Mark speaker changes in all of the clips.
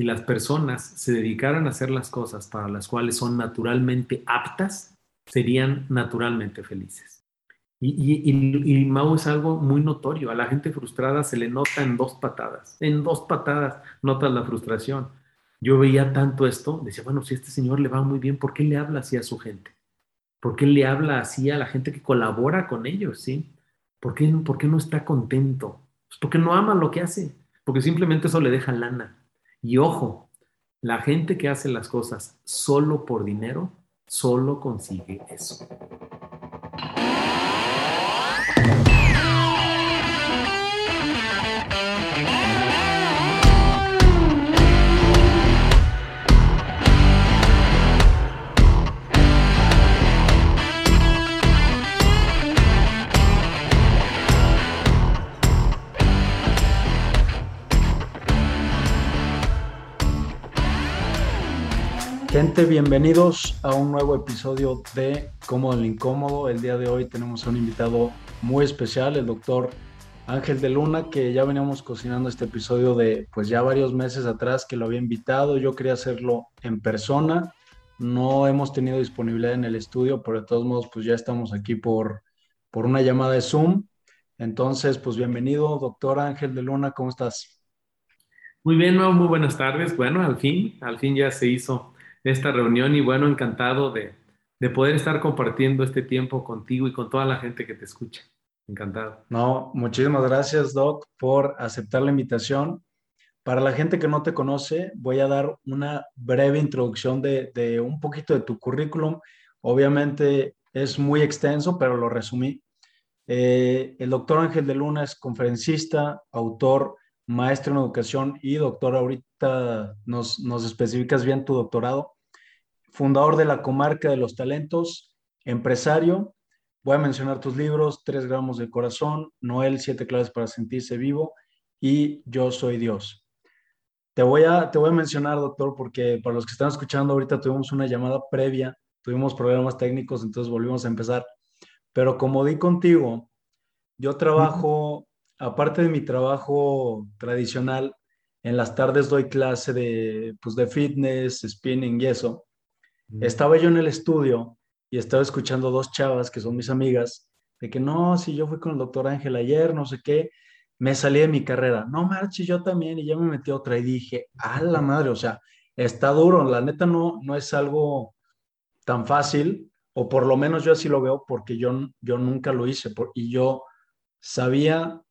Speaker 1: si las personas se dedicaran a hacer las cosas para las cuales son naturalmente aptas, serían naturalmente felices. Y, y, Mau es algo muy notorio. A la gente frustrada se le nota en dos patadas. En dos patadas notas la frustración. Yo veía tanto esto, decía, bueno, si este señor le va muy bien, ¿por qué le habla así a su gente? ¿Por qué le habla así a la gente que colabora con ellos? ¿sí? ¿Por, qué, ¿Por qué no está contento? Pues porque no ama lo que hace, porque simplemente eso le deja lana. Y ojo, la gente que hace las cosas solo por dinero, solo consigue eso.
Speaker 2: Gente, bienvenidos a un nuevo episodio de Cómodo el Incómodo. El día de hoy tenemos a un invitado muy especial, el doctor Ángel de Luna, que ya veníamos cocinando este episodio de pues ya varios meses atrás que lo había invitado. Yo quería hacerlo en persona. No hemos tenido disponibilidad en el estudio, pero de todos modos pues ya estamos aquí por, por una llamada de Zoom. Entonces, pues bienvenido, doctor Ángel de Luna, ¿cómo estás?
Speaker 1: Muy bien, muy buenas tardes. Bueno, al fin, al fin ya se hizo esta reunión y bueno, encantado de, poder estar compartiendo este tiempo contigo y con toda la gente que te escucha. Encantado.
Speaker 2: No, muchísimas gracias, Doc, por aceptar la invitación. Para la gente que no te conoce, voy a dar una breve introducción de, un poquito de tu currículum. Obviamente es muy extenso, pero lo resumí. Eh, el doctor Ángel de Luna es conferencista, autor, maestro en educación y doctor. Ahorita nos, nos especificas bien tu doctorado. Fundador de la Comarca de los Talentos, empresario. Voy a mencionar tus libros, Tres gramos de corazón, Noel, Siete claves para sentirse vivo y Yo soy Dios. Te voy, a, te voy a mencionar, doctor, porque para los que están escuchando ahorita tuvimos una llamada previa, tuvimos problemas técnicos, entonces volvimos a empezar. Pero como di contigo, yo trabajo aparte de mi trabajo tradicional, en las tardes doy clase de, pues, de fitness, spinning y eso. Estaba yo en el estudio y estaba escuchando dos chavas que son mis amigas, de que no, si yo fui con el doctor Ángel ayer, no sé qué, me salí de mi carrera. No, marchi, yo también, y ya me metí otra y dije, a la madre, o sea, está duro, la neta no, no es algo tan fácil, o por lo menos yo así lo veo porque yo, yo nunca lo hice, y yo sabía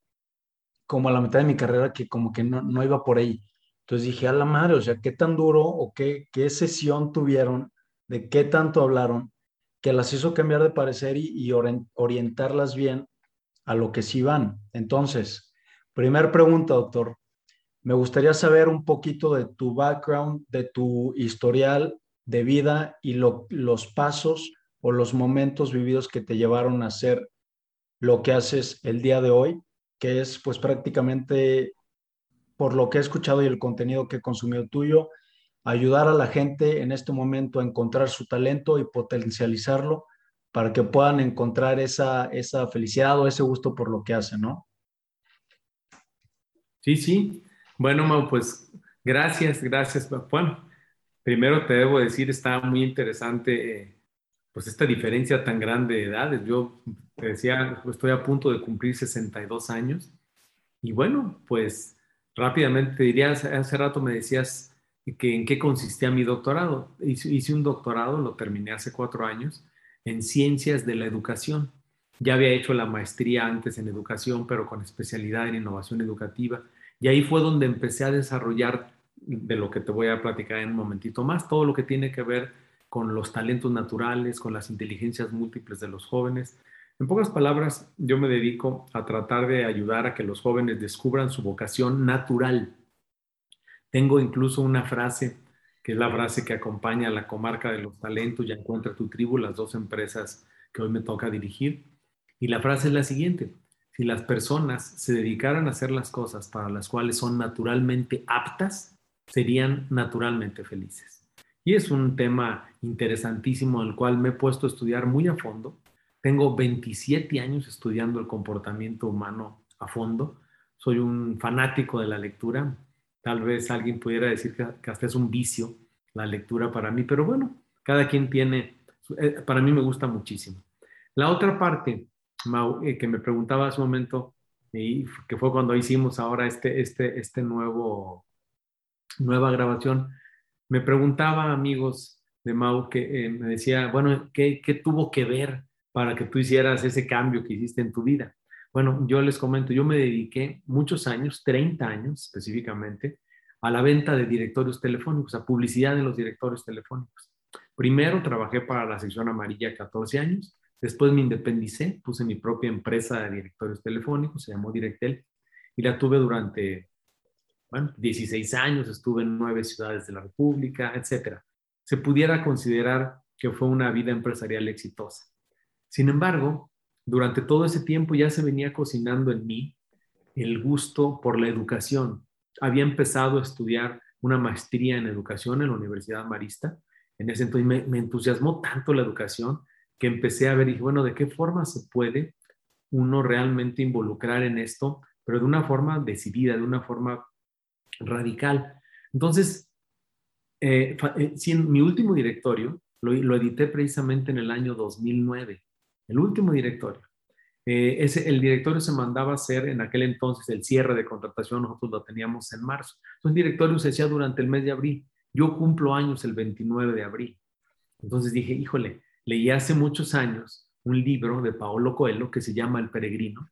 Speaker 2: como a la mitad de mi carrera que como que no, no iba por ahí. Entonces dije, a la madre, o sea, qué tan duro o qué, qué sesión tuvieron, de qué tanto hablaron, que las hizo cambiar de parecer y, y orientarlas bien a lo que sí van. Entonces, primer pregunta, doctor. Me gustaría saber un poquito de tu background, de tu historial de vida y los pasos o los momentos vividos que te llevaron a hacer lo que haces el día de hoy que es pues prácticamente, por lo que he escuchado y el contenido que he consumido tuyo, ayudar a la gente en este momento a encontrar su talento y potencializarlo para que puedan encontrar esa, esa felicidad o ese gusto por lo que hacen, ¿no?
Speaker 1: Sí, sí. Bueno, Mau, pues gracias, gracias. Bueno, primero te debo decir, está muy interesante eh, pues esta diferencia tan grande de edades. Yo te decía, estoy a punto de cumplir 62 años y bueno, pues rápidamente te diría, hace, rato me decías que en qué consistía mi doctorado. Hice, hice un doctorado, lo terminé hace cuatro años, en ciencias de la educación. Ya había hecho la maestría antes en educación, pero con especialidad en innovación educativa. Y ahí fue donde empecé a desarrollar de lo que te voy a platicar en un momentito más, todo lo que tiene que ver con los talentos naturales, con las inteligencias múltiples de los jóvenes. En pocas palabras, yo me dedico a tratar de ayudar a que los jóvenes descubran su vocación natural. Tengo incluso una frase, que es la frase que acompaña a la comarca de los talentos, ya encuentra tu tribu, las dos empresas que hoy me toca dirigir. Y la frase es la siguiente, si las personas se dedicaran a hacer las cosas para las cuales son naturalmente aptas, serían naturalmente felices. Y es un tema interesantísimo al cual me he puesto a estudiar muy a fondo. Tengo 27 años estudiando el comportamiento humano a fondo. Soy un fanático de la lectura. Tal vez alguien pudiera decir que, hasta es un vicio la lectura para mí, pero bueno, cada quien tiene, eh, para mí me gusta muchísimo. La otra parte, eh, que me preguntaba hace un momento, y que fue cuando hicimos ahora este, este, este nuevo, nueva grabación, me preguntaba amigos de Mau que eh, me decía, bueno, ¿qué, ¿qué tuvo que ver para que tú hicieras ese cambio que hiciste en tu vida? Bueno, yo les comento, yo me dediqué muchos años, 30 años específicamente, a la venta de directorios telefónicos, a publicidad en los directorios telefónicos. Primero trabajé para la sección amarilla 14 años, después me independicé, puse mi propia empresa de directorios telefónicos, se llamó Directel, y la tuve durante, bueno, 16 años, estuve en nueve ciudades de la República, etcétera. Se pudiera considerar que fue una vida empresarial exitosa. Sin embargo, durante todo ese tiempo ya se venía cocinando en mí el gusto por la educación. Había empezado a estudiar una maestría en educación en la Universidad Marista. En ese entonces me, entusiasmó tanto la educación que empecé a ver y dije, bueno, ¿de qué forma se puede uno realmente involucrar en esto, pero de una forma decidida, de una forma radical? Entonces, eh, eh mi último directorio lo edité precisamente en el año 2009 el último directorio. Eh, el directorio se mandaba a hacer en aquel entonces el cierre de contratación, nosotros lo teníamos en marzo. Entonces el directorio se hacía durante el mes de abril. Yo cumplo años el 29 de abril. Entonces dije, híjole, leí hace muchos años un libro de Paolo Coelho que se llama El Peregrino,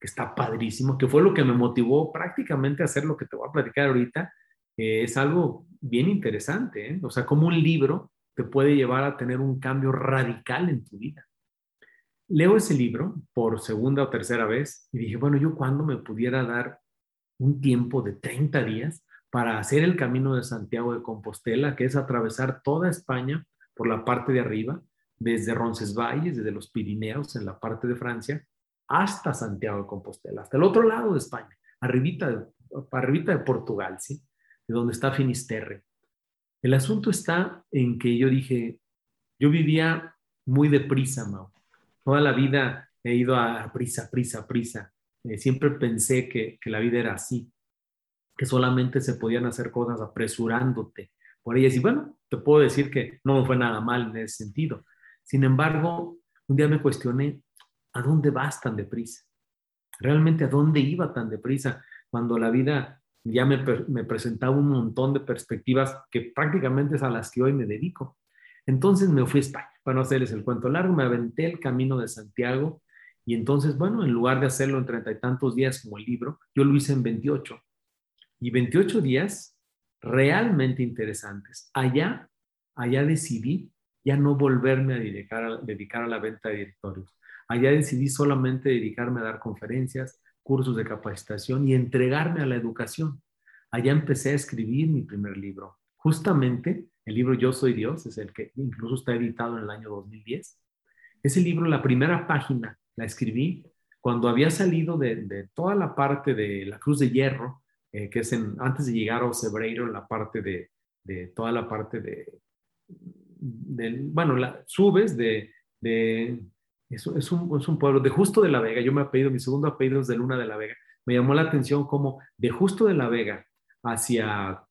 Speaker 1: que está padrísimo, que fue lo que me motivó prácticamente a hacer lo que te voy a platicar ahorita. es algo bien interesante, ¿eh? o sea, como un libro te puede llevar a tener un cambio radical en tu vida leo ese libro por segunda o tercera vez y dije, bueno, yo cuándo me pudiera dar un tiempo de 30 días para hacer el camino de Santiago de Compostela, que es atravesar toda España por la parte de arriba, desde Roncesvalles, desde los Pirineos, en la parte de Francia, hasta Santiago de Compostela, hasta el otro lado de España, arribita de, arribita de Portugal, ¿sí? De donde está Finisterre. El asunto está en que yo dije, yo vivía muy deprisa, Mau toda la vida he ido a prisa, prisa, prisa. Eh, siempre pensé que, la vida era así, que solamente se podían hacer cosas apresurándote por ellas. Y bueno, te puedo decir que no me fue nada mal en ese sentido. Sin embargo, un día me cuestioné, ¿a dónde vas tan deprisa? ¿Realmente a dónde iba tan deprisa cuando la vida ya me, me presentaba un montón de perspectivas que prácticamente es a las que hoy me dedico? Entonces me fui a España para no hacerles el cuento largo, me aventé el camino de Santiago y entonces, bueno, en lugar de hacerlo en treinta y tantos días como el libro, yo lo hice en 28. Y 28 días realmente interesantes. Allá, allá decidí ya no volverme a dedicar a, dedicar a la venta de directorios. Allá decidí solamente dedicarme a dar conferencias, cursos de capacitación y entregarme a la educación. Allá empecé a escribir mi primer libro. Justamente el libro Yo Soy Dios es el que incluso está editado en el año 2010. Ese libro, la primera página, la escribí cuando había salido de, toda la parte de la Cruz de Hierro, eh, que es en, antes de llegar a Ocebreiro, la parte de, de toda la parte de, bueno, la, subes de, de es, es, un, es un pueblo de Justo de la Vega, yo me apellido, mi segundo apellido es de Luna de la Vega, me llamó la atención como de Justo de la Vega hacia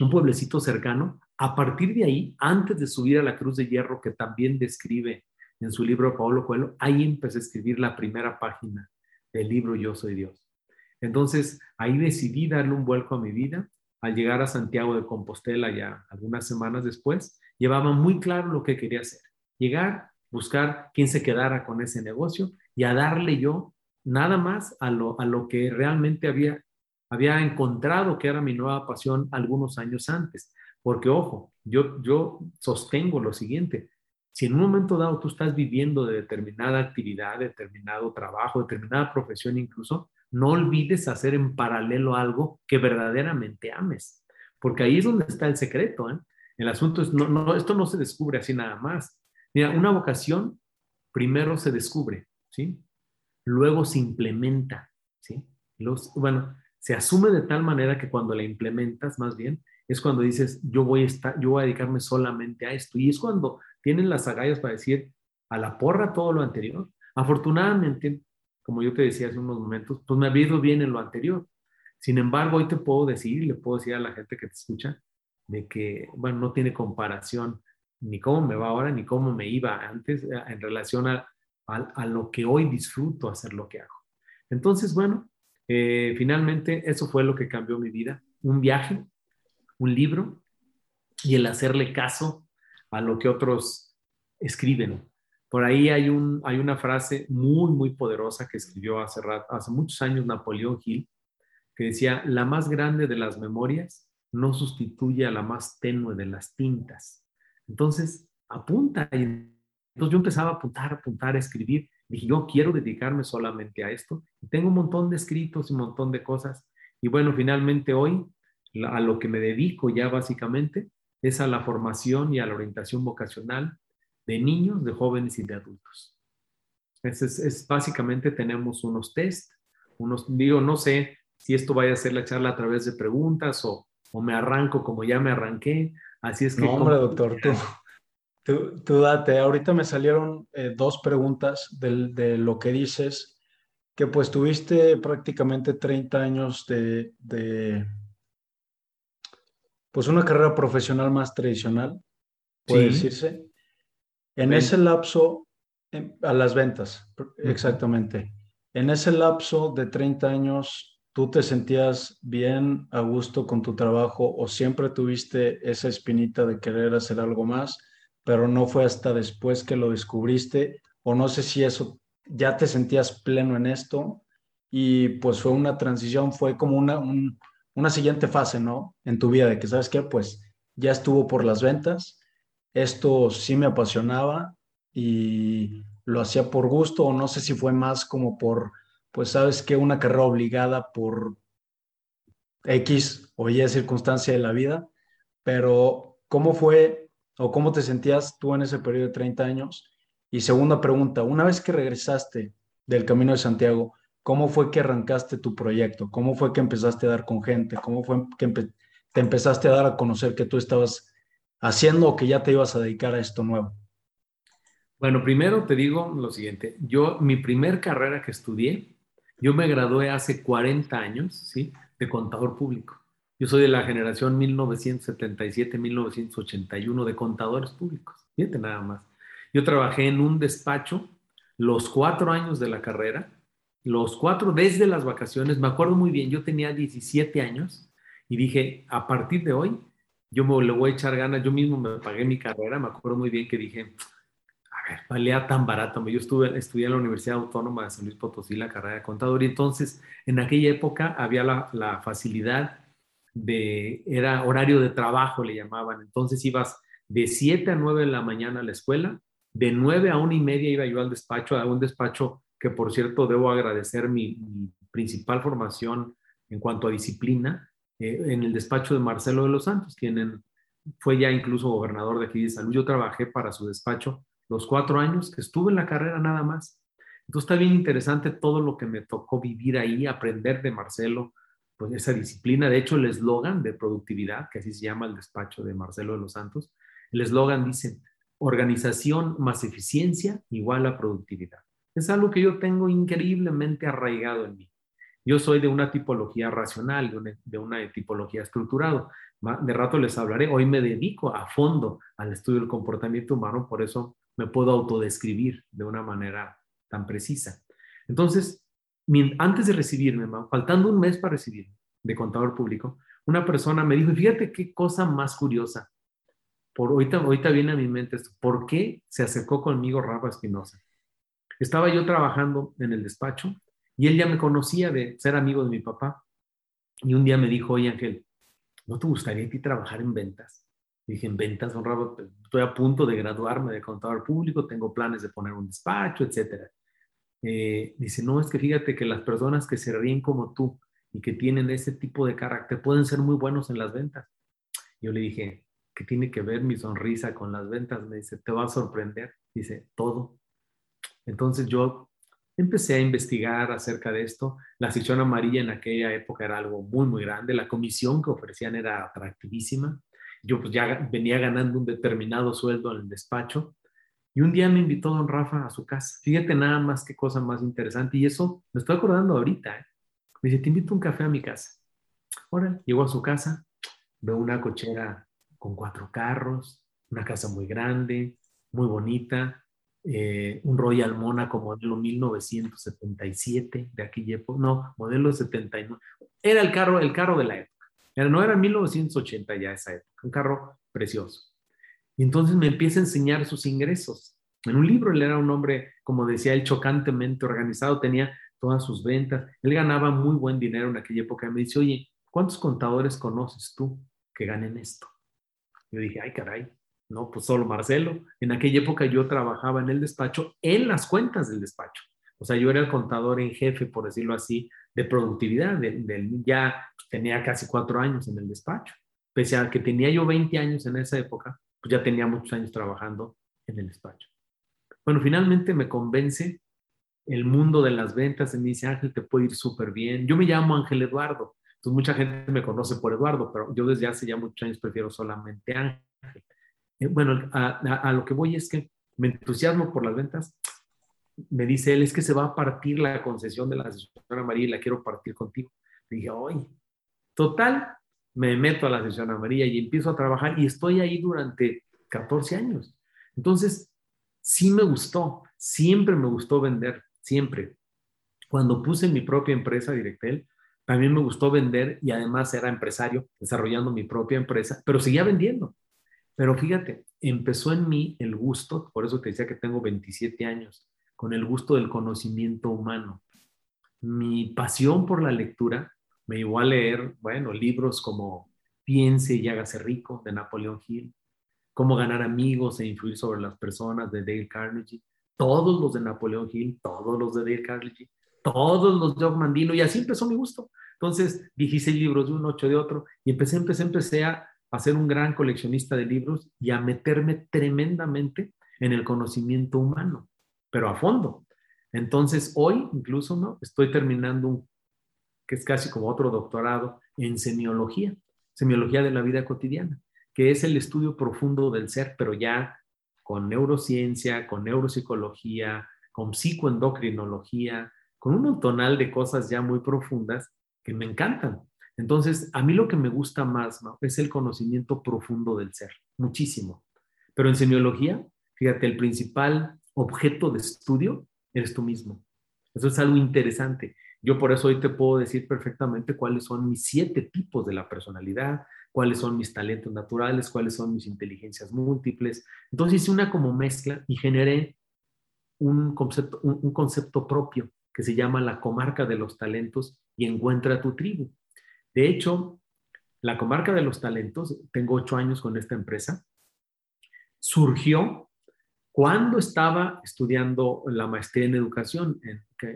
Speaker 1: un pueblecito cercano, a partir de ahí, antes de subir a la cruz de hierro, que también describe en su libro Pablo Coelho, ahí empecé a escribir la primera página del libro Yo Soy Dios. Entonces, ahí decidí darle un vuelco a mi vida. Al llegar a Santiago de Compostela ya algunas semanas después, llevaba muy claro lo que quería hacer. Llegar, buscar quién se quedara con ese negocio y a darle yo nada más a lo, a lo que realmente había, había encontrado que era mi nueva pasión algunos años antes. Porque, ojo, yo, yo sostengo lo siguiente. Si en un momento dado tú estás viviendo de determinada actividad, determinado trabajo, determinada profesión incluso, no olvides hacer en paralelo algo que verdaderamente ames. Porque ahí es donde está el secreto. ¿eh? El asunto es, no, no, esto no se descubre así nada más. Mira, una vocación primero se descubre, ¿sí? Luego se implementa, ¿sí? Bueno, se asume de tal manera que cuando la implementas, más bien, es cuando dices, yo voy a, yo voy a dedicarme solamente a esto. Y es cuando tienen las agallas para decir, a la porra todo lo anterior. Afortunadamente, como yo te decía hace unos momentos, pues me ha ido bien en lo anterior. Sin embargo, hoy te puedo decir, le puedo decir a la gente que te escucha, de que, bueno, no tiene comparación ni cómo me va ahora, ni cómo me iba antes eh, en relación a, a, lo que hoy disfruto hacer lo que hago. Entonces, bueno, eh, finalmente eso fue lo que cambió mi vida. Un viaje, un libro y el hacerle caso a lo que otros escriben. Por ahí hay, un, hay una frase muy, muy poderosa que escribió hace, hace muchos años Napoleón Hill, que decía, la más grande de las memorias no sustituye a la más tenue de las tintas. Entonces, apunta. Y entonces yo empezaba a apuntar, apuntar, a escribir. Dije, yo quiero dedicarme solamente a esto. Tengo un montón de escritos y un montón de cosas. Y bueno, finalmente hoy, a lo que me dedico ya básicamente es a la formación y a la orientación vocacional de niños, de jóvenes y de adultos. Es, es, básicamente tenemos unos test, unos, digo, no sé si esto vaya a ser la charla a través de preguntas o, o me arranco como ya me arranqué. Así es que...
Speaker 2: No, hombre, doctor, tú, tú, date. Ahorita me salieron eh, dos preguntas de, de, lo que dices, que pues tuviste prácticamente 30 años de, de pues una carrera profesional más tradicional, puede decirse. En ese lapso, a las ventas, exactamente. En ese lapso de 30 años, ¿tú te sentías bien a gusto con tu trabajo o siempre tuviste esa espinita de querer hacer algo más, pero no fue hasta después que lo descubriste? O no sé si eso ya te sentías pleno en esto y pues fue una transición, fue como una, una siguiente fase, ¿no? En tu vida de que, ¿sabes qué? Pues ya estuvo por las ventas, esto sí me apasionaba y lo hacía por gusto o no sé si fue más como por, pues sabes que una carrera obligada por X o Y circunstancia de la vida, pero ¿cómo fue o cómo te sentías tú en ese periodo de 30 años? Y segunda pregunta, una vez que regresaste del Camino de Santiago, ¿cómo fue que arrancaste tu proyecto? ¿Cómo fue que empezaste a dar con gente? ¿Cómo fue que te empezaste a dar a conocer que tú estabas haciendo o que ya te ibas a dedicar a esto nuevo?
Speaker 1: Bueno, primero te digo lo siguiente. Yo, mi primer carrera que estudié, yo me gradué hace 40 años, ¿sí? De contador público. Yo soy de la generación 1977-1981 de contadores públicos. Fíjate nada más. Yo trabajé en un despacho los cuatro años de la carrera, los cuatro desde las vacaciones. Me acuerdo muy bien, yo tenía 17 años y dije, a partir de hoy, yo me le voy a echar ganas, yo mismo me pagué mi carrera, me acuerdo muy bien que dije, a ver, valía tan barato, yo estuve, estudié en la Universidad Autónoma de San Luis Potosí la carrera de contador y entonces en aquella época había la, la facilidad de, era horario de trabajo le llamaban, entonces ibas de 7 a 9 de la mañana a la escuela, de 9 a 1 y media iba yo al despacho, a un despacho que por cierto debo agradecer mi, principal formación en cuanto a disciplina, eh, en el despacho de Marcelo de los Santos, quien fue ya incluso gobernador de aquí de Salud. Yo trabajé para su despacho los cuatro años que estuve en la carrera nada más. Entonces está bien interesante todo lo que me tocó vivir ahí, aprender de Marcelo, pues esa disciplina. De hecho, el eslogan de productividad, que así se llama el despacho de Marcelo de los Santos, el eslogan dice, organización más eficiencia igual a productividad. Es algo que yo tengo increíblemente arraigado en mí. Yo soy de una tipología racional, de una, tipología estructurado. De rato les hablaré. Hoy me dedico a fondo al estudio del comportamiento humano, por eso me puedo autodescribir de una manera tan precisa. Entonces, antes de recibirme, faltando un mes para recibirme de contador público, una persona me dijo, fíjate qué cosa más curiosa. Por ahorita, ahorita viene a mi mente esto. ¿Por qué se acercó conmigo Rafa Espinosa? Estaba yo trabajando en el despacho y él ya me conocía de ser amigo de mi papá. Y un día me dijo, oye Ángel, ¿no te gustaría ti trabajar en ventas? dije, en ventas, honrado, estoy a punto de graduarme de contador público, tengo planes de poner un despacho, etc. Eh, dice, no, es que fíjate que las personas que se ríen como tú y que tienen ese tipo de carácter pueden ser muy buenos en las ventas. Yo le dije, ¿qué tiene que ver mi sonrisa con las ventas? Me dice, te va a sorprender. Dice, todo. Entonces yo empecé a investigar acerca de esto. La sección amarilla en aquella época era algo muy, muy grande. La comisión que ofrecían era atractivísima. Yo pues ya venía ganando un determinado sueldo en el despacho. Y un día me invitó don Rafa a su casa. Fíjate nada más qué cosa más interesante. Y eso me estoy acordando ahorita. ¿eh? Me dice, te invito un café a mi casa. Ahora, llegó a su casa, veo una cochera con cuatro carros, una casa muy grande, muy bonita, eh, un Royal Monaco modelo 1977 de aquella época, no, modelo 79. Era el carro, el carro de la época. no era 1980 ya esa época, un carro precioso. Y entonces me empieza a enseñar sus ingresos. En un libro él era un hombre, como decía él, chocantemente organizado, tenía todas sus ventas. Él ganaba muy buen dinero en aquella época. Me dice, oye, ¿cuántos contadores conoces tú que ganen esto? Yo dije, ay, caray, no, pues solo Marcelo. En aquella época yo trabajaba en el despacho, en las cuentas del despacho. O sea, yo era el contador en jefe, por decirlo así, de productividad. ya tenía casi cuatro años en el despacho. Pese a que tenía yo 20 años en esa época, pues ya tenía muchos años trabajando en el despacho. Bueno, finalmente me convence el mundo de las ventas y me dice, Ángel, te puede ir súper bien. Yo me llamo Ángel Eduardo. Entonces mucha gente me conoce por Eduardo, pero yo desde hace ya muchos años prefiero solamente Ángel. Eh, bueno, a, lo que voy es que me entusiasmo por las ventas. Me dice él, es que se va a partir la concesión de la señora María y la quiero partir contigo. Le dije, oye, total, me meto a la señora María y empiezo a trabajar y estoy ahí durante 14 años. Entonces, sí me gustó, siempre me gustó vender, siempre. Cuando puse mi propia empresa, Directel, también me gustó vender y además era empresario, desarrollando mi propia empresa, pero seguía vendiendo. Pero fíjate, empezó en mí el gusto, por eso te decía que tengo 27 años, con el gusto del conocimiento humano. Mi pasión por la lectura me llevó a leer, bueno, libros como Piense y hágase rico de Napoleón Hill, Cómo ganar amigos e influir sobre las personas de Dale Carnegie, todos los de Napoleón Hill, todos los de Dale Carnegie, todos los de Mandino, y así empezó mi gusto. Entonces, 16 libros de uno, 8 de otro, y empecé, empecé, empecé a a ser un gran coleccionista de libros y a meterme tremendamente en el conocimiento humano, pero a fondo. Entonces, hoy incluso, ¿no? Estoy terminando un, que es casi como otro doctorado en semiología, semiología de la vida cotidiana, que es el estudio profundo del ser, pero ya con neurociencia, con neuropsicología, con psicoendocrinología, con un tonal de cosas ya muy profundas que me encantan. Entonces, a mí lo que me gusta más es el conocimiento profundo del ser, muchísimo. Pero en semiología, fíjate, el principal objeto de estudio eres tú mismo. Eso es algo interesante. Yo por eso hoy te puedo decir perfectamente cuáles son mis siete tipos de la personalidad, cuáles son mis talentos naturales, cuáles son mis inteligencias múltiples. Entonces hice una como mezcla y generé un concepto, un concepto propio que se llama la comarca de los talentos y encuentra tu tribu. De hecho, la comarca de los talentos, tengo ocho años con esta empresa, surgió cuando estaba estudiando la maestría en educación,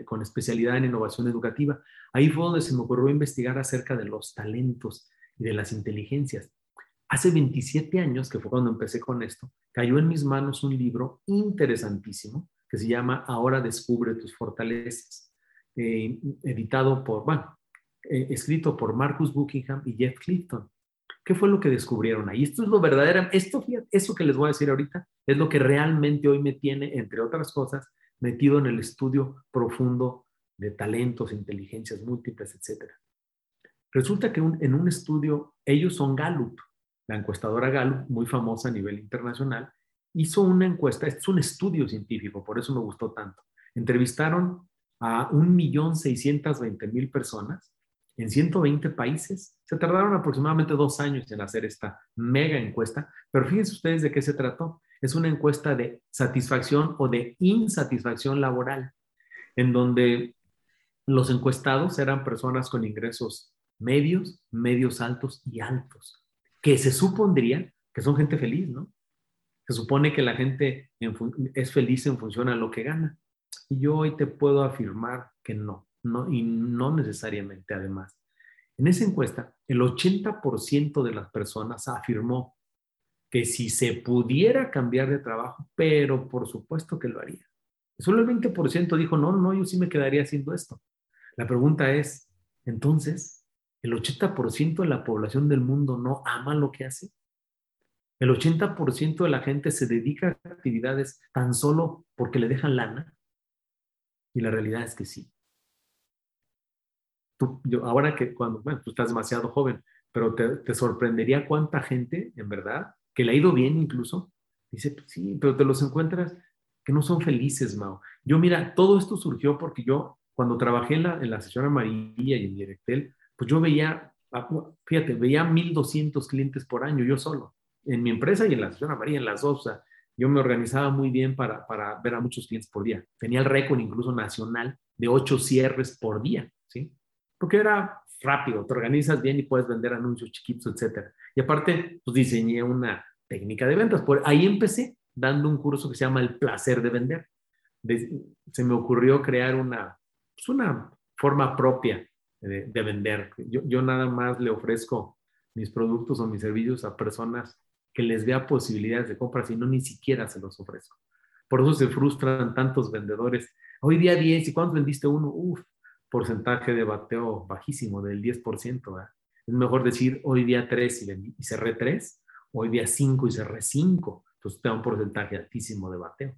Speaker 1: con especialidad en innovación educativa. Ahí fue donde se me ocurrió investigar acerca de los talentos y de las inteligencias. Hace 27 años, que fue cuando empecé con esto, cayó en mis manos un libro interesantísimo que se llama Ahora descubre tus fortalezas, eh, editado por, bueno, eh, escrito por Marcus Buckingham y Jeff Clifton. ¿Qué fue lo que descubrieron ahí? Esto es lo verdadero, esto, eso que les voy a decir ahorita es lo que realmente hoy me tiene, entre otras cosas, metido en el estudio profundo de talentos, inteligencias múltiples, etc. Resulta que en un estudio, ellos son Gallup, la encuestadora Gallup, muy famosa a nivel internacional, hizo una encuesta, es un estudio científico, por eso me gustó tanto. Entrevistaron a 1.620.000 personas en 120 países. Se tardaron aproximadamente dos años en hacer esta mega encuesta, pero fíjense ustedes de qué se trató. Es una encuesta de satisfacción o de insatisfacción laboral, en donde los encuestados eran personas con ingresos medios, medios altos y altos, que se supondría que son gente feliz, ¿no? Se supone que la gente es feliz en función a lo que gana. Y yo hoy te puedo afirmar que no y no necesariamente además. En esa encuesta, el 80% de las personas afirmó que si se pudiera cambiar de trabajo, pero por supuesto que lo haría. Solo el 20% dijo, no, no, yo sí me quedaría haciendo esto. La pregunta es, entonces, ¿el 80% de la población del mundo no ama lo que hace? ¿El 80% de la gente se dedica a actividades tan solo porque le dejan lana? Y la realidad es que sí. Tú, yo, ahora que cuando, bueno, tú estás demasiado joven, pero te, te, sorprendería cuánta gente, en verdad, que le ha ido bien incluso, dice, pues sí, pero te los encuentras que no son felices, Mao. Yo, mira, todo esto surgió porque yo, cuando trabajé en la, en la sesión amarilla y en Directel, pues yo veía, ah, fíjate, veía 1.200 clientes por año, yo solo, en mi empresa y en la sesión amarilla, en las dos, o sea, yo me organizaba muy bien para, para ver a muchos clientes por día. Tenía el récord incluso nacional de ocho cierres por día, ¿sí? Porque era rápido, te organizas bien y puedes vender anuncios chiquitos, etcétera. Y aparte, pues diseñé una técnica de ventas. Por ahí empecé dando un curso que se llama El placer de vender. se me ocurrió crear una, pues una forma propia de, de vender. Yo, yo nada más le ofrezco mis productos o mis servicios a personas que les vea posibilidades de compra, si no, ni siquiera se los ofrezco. Por eso se frustran tantos vendedores. Hoy día 10, ¿y cuántos vendiste uno? Uf, porcentaje de bateo bajísimo, del 10%. Es mejor decir hoy día 3 y, y cerré 3, hoy día 5 y cerré 5. Entonces te da un porcentaje altísimo de bateo.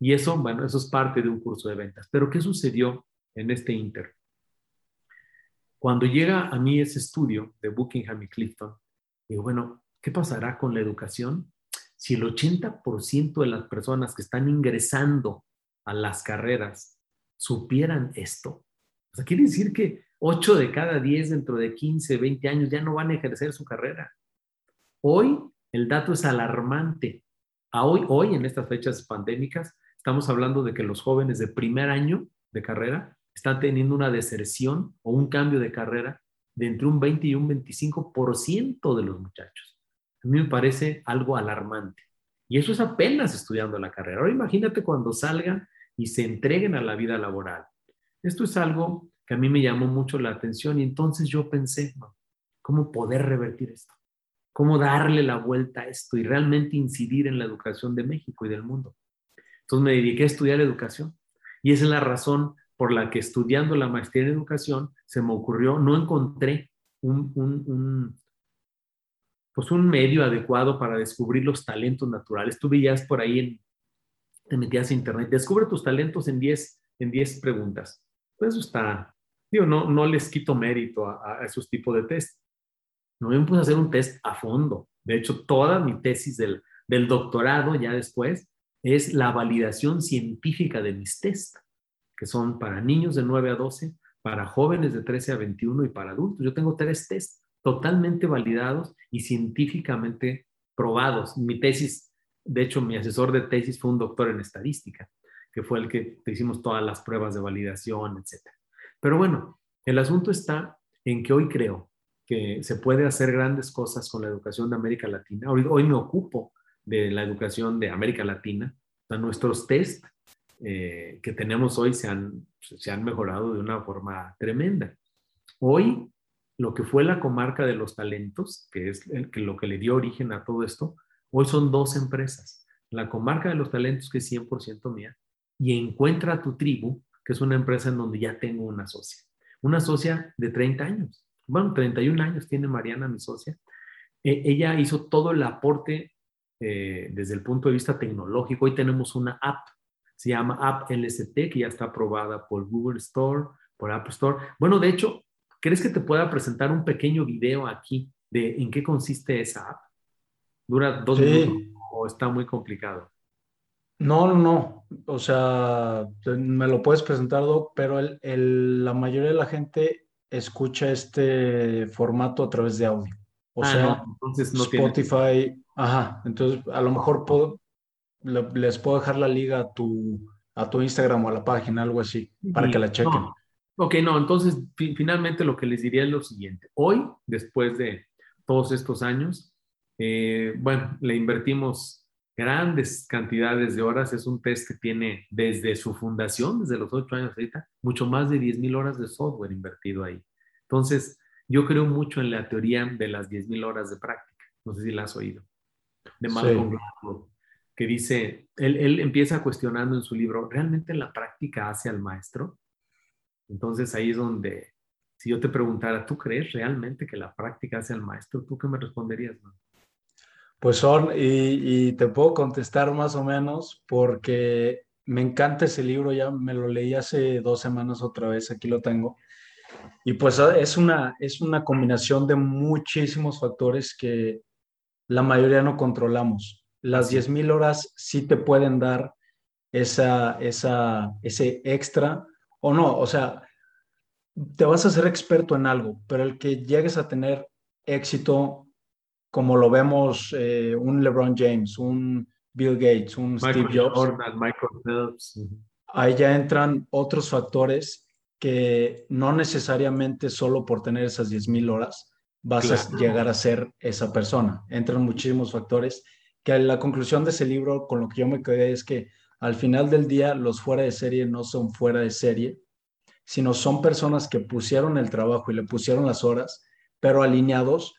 Speaker 1: Y eso, bueno, eso es parte de un curso de ventas. Pero ¿qué sucedió en este Inter? Cuando llega a mí ese estudio de Buckingham y Clifton, digo, bueno, ¿Qué pasará con la educación si el 80% de las personas que están ingresando a las carreras supieran esto? O sea, quiere decir que 8 de cada 10 dentro de 15, 20 años ya no van a ejercer su carrera. Hoy el dato es alarmante. A hoy, hoy, en estas fechas pandémicas, estamos hablando de que los jóvenes de primer año de carrera están teniendo una deserción o un cambio de carrera de entre un 20 y un 25% de los muchachos a mí me parece algo alarmante. Y eso es apenas estudiando la carrera. Ahora imagínate cuando salgan y se entreguen a la vida laboral. Esto es algo que a mí me llamó mucho la atención y entonces yo pensé, ¿cómo poder revertir esto? ¿Cómo darle la vuelta a esto y realmente incidir en la educación de México y del mundo? Entonces me dediqué a estudiar educación y esa es la razón por la que estudiando la maestría en educación se me ocurrió, no encontré un, un, pues un medio adecuado para descubrir los talentos naturales. Tú veías por ahí, en, te metías a internet, descubre tus talentos en 10 en 10 preguntas. Pues eso está, digo, no, no les quito mérito a, esos tipos de test. No me puse a hacer un test a fondo. De hecho, toda mi tesis del, del doctorado ya después es la validación científica de mis test, que son para niños de 9 a 12, para jóvenes de 13 a 21 y para adultos. Yo tengo tres tests totalmente validados y científicamente probados. Mi tesis, de hecho, mi asesor de tesis fue un doctor en estadística, que fue el que hicimos todas las pruebas de validación, etc. Pero bueno, el asunto está en que hoy creo que se puede hacer grandes cosas con la educación de América Latina. Hoy, hoy me ocupo de la educación de América Latina. O nuestros test eh, que tenemos hoy se han, se han mejorado de una forma tremenda. Hoy lo que fue la comarca de los talentos, que es el, que lo que le dio origen a todo esto, hoy son dos empresas. La comarca de los talentos, que es 100% mía, y Encuentra tu tribu, que es una empresa en donde ya tengo una socia. Una socia de 30 años. Bueno, 31 años tiene Mariana, mi socia. E, ella hizo todo el aporte eh, desde el punto de vista tecnológico. Hoy tenemos una app, se llama App LST, que ya está aprobada por Google Store, por App Store. Bueno, de hecho, ¿Crees que te pueda presentar un pequeño video aquí de en qué consiste esa app? ¿Dura dos minutos o está muy complicado?
Speaker 2: No, no, no. O sea, me lo puedes presentar, Doc, pero el, la mayoría de la gente escucha este formato a través de audio. O ah, sea, entonces no Spotify, ajá, entonces a lo mejor puedo, les puedo dejar la liga a tu, a tu Instagram o a la página, algo así, para que la chequen.
Speaker 1: Ok, no, entonces finalmente lo que les diría es lo siguiente. Hoy, después de todos estos años, eh, bueno, le invertimos grandes cantidades de horas. Es un test que tiene desde su fundación, desde los ocho años ahorita, mucho más de 10 mil horas de software invertido ahí. Entonces, yo creo mucho en la teoría de las 10 mil horas de práctica. No sé si la has oído. De Malcolm Gladwell, que dice, él, él empieza cuestionando en su libro, ¿realmente la práctica hace al maestro? Entonces ahí es donde, si yo te preguntara, ¿tú crees realmente que la práctica hace al maestro? ¿Tú qué me responderías?
Speaker 2: Pues son, y, te puedo contestar más o menos porque me encanta ese libro, ya me lo leí hace dos semanas otra vez, aquí lo tengo. Y pues ah, es una, es una combinación de muchísimos factores que la mayoría no controlamos. Las 10.000 horas sí te pueden dar esa, esa, ese extra o no, o sea, te vas a ser experto en algo, pero el que llegues a tener éxito, como lo vemos eh, un LeBron James, un Bill Gates, un Steve Jobs, Michael Phelps. ahí ya entran otros factores que no necesariamente solo por tener esas 10.000 horas vas a llegar a ser esa persona. Entran muchísimos factores que la conclusión de ese libro con lo que yo me quedé es que al final del día los fuera de serie no son fuera de serie, sino son personas que pusieron el trabajo y le pusieron las horas, pero alineados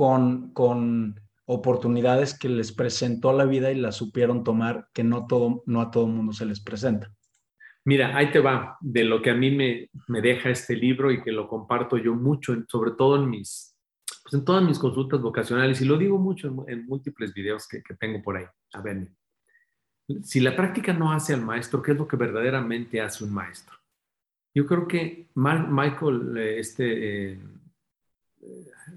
Speaker 2: con, con oportunidades que les presentó la vida y las supieron tomar, que no, todo, no a todo mundo se les presenta.
Speaker 1: Mira, ahí te va, de lo que a mí me, me deja este libro y que lo comparto yo mucho, sobre todo en mis, pues en todas mis consultas vocacionales, y lo digo mucho en, múltiples videos que, tengo por ahí. A ver, si la práctica no hace al maestro, ¿qué es lo que verdaderamente hace un maestro? Yo creo que Michael, eh, este, eh,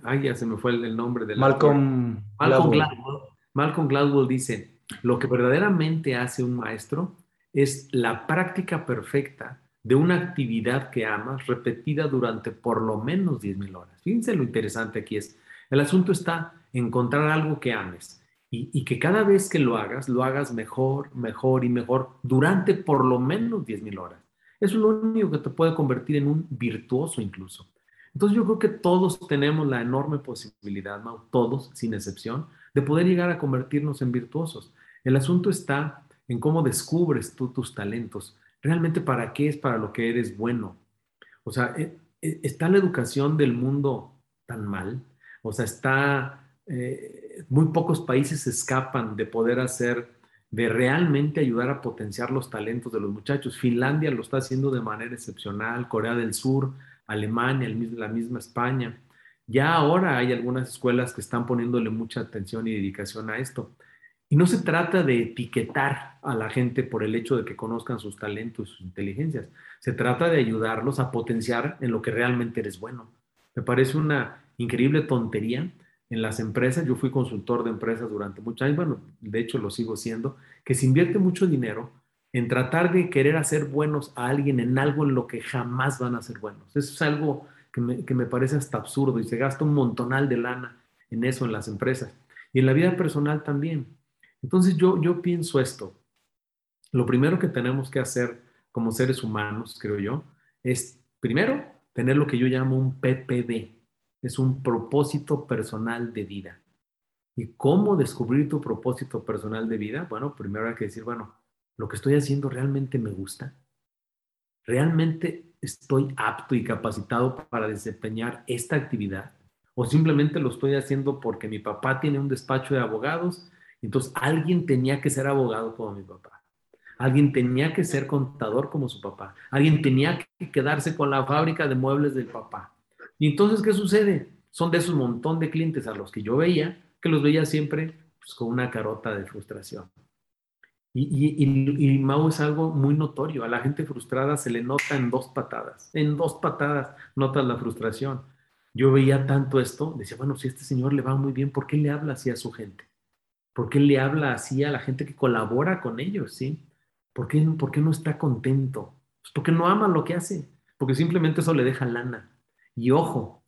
Speaker 1: ay, ya se me fue el, nombre de
Speaker 2: Malcolm,
Speaker 1: Malcolm Gladwell. Malcolm Gladwell dice, lo que verdaderamente hace un maestro es la práctica perfecta de una actividad que amas repetida durante por lo menos 10.000 horas. Fíjense lo interesante aquí es, el asunto está en encontrar algo que ames y, que cada vez que lo hagas, lo hagas mejor, mejor y mejor durante por lo menos 10.000 horas. Eso es lo único que te puede convertir en un virtuoso incluso. Entonces yo creo que todos tenemos la enorme posibilidad, todos sin excepción, de poder llegar a convertirnos en virtuosos. El asunto está en cómo descubres tú tus talentos. Realmente para qué es para lo que eres bueno. O sea, eh, eh, está la educación del mundo tan mal. O sea, está eh, muy pocos países escapan de poder hacer, de realmente ayudar a potenciar los talentos de los muchachos. Finlandia lo está haciendo de manera excepcional, Corea del Sur, Alemania, la misma España. Ya ahora hay algunas escuelas que están poniéndole mucha atención y dedicación a esto. Y no se trata de etiquetar a la gente por el hecho de que conozcan sus talentos, sus inteligencias. Se trata de ayudarlos a potenciar en lo que realmente eres bueno. Me parece una increíble tontería en las empresas, yo fui consultor de empresas durante muchos años, bueno, de hecho lo sigo siendo, que se invierte mucho dinero en tratar de querer hacer buenos a alguien en algo en lo que jamás van a ser buenos. Eso es algo que me, que me parece hasta absurdo y se gasta un montonal de lana en eso en las empresas y en la vida personal también. Entonces yo, yo pienso esto. Lo primero que tenemos que hacer como seres humanos, creo yo, es primero tener lo que yo llamo un PPD, es un propósito personal de vida. ¿Y cómo descubrir tu propósito personal de vida? Bueno, primero hay que decir, bueno, lo que estoy haciendo realmente me gusta. ¿Realmente estoy apto y capacitado para desempeñar esta actividad? ¿O simplemente lo estoy haciendo porque mi papá tiene un despacho de abogados? Entonces alguien tenía que ser abogado como mi papá. Alguien tenía que ser contador como su papá. Alguien tenía que quedarse con la fábrica de muebles del papá. Y entonces, ¿qué sucede? Son de esos montón de clientes a los que yo veía, que los veía siempre pues, con una carota de frustración. Y, y, Mau es algo muy notorio. A la gente frustrada se le nota en dos patadas. En dos patadas notas la frustración. Yo veía tanto esto, decía, bueno, si este señor le va muy bien, ¿por qué le habla así a su gente? ¿Por qué le habla así a la gente que colabora con ellos? ¿sí? ¿Por, qué, ¿Por qué no está contento? Pues porque no ama lo que hace, porque simplemente eso le deja lana. Y ojo,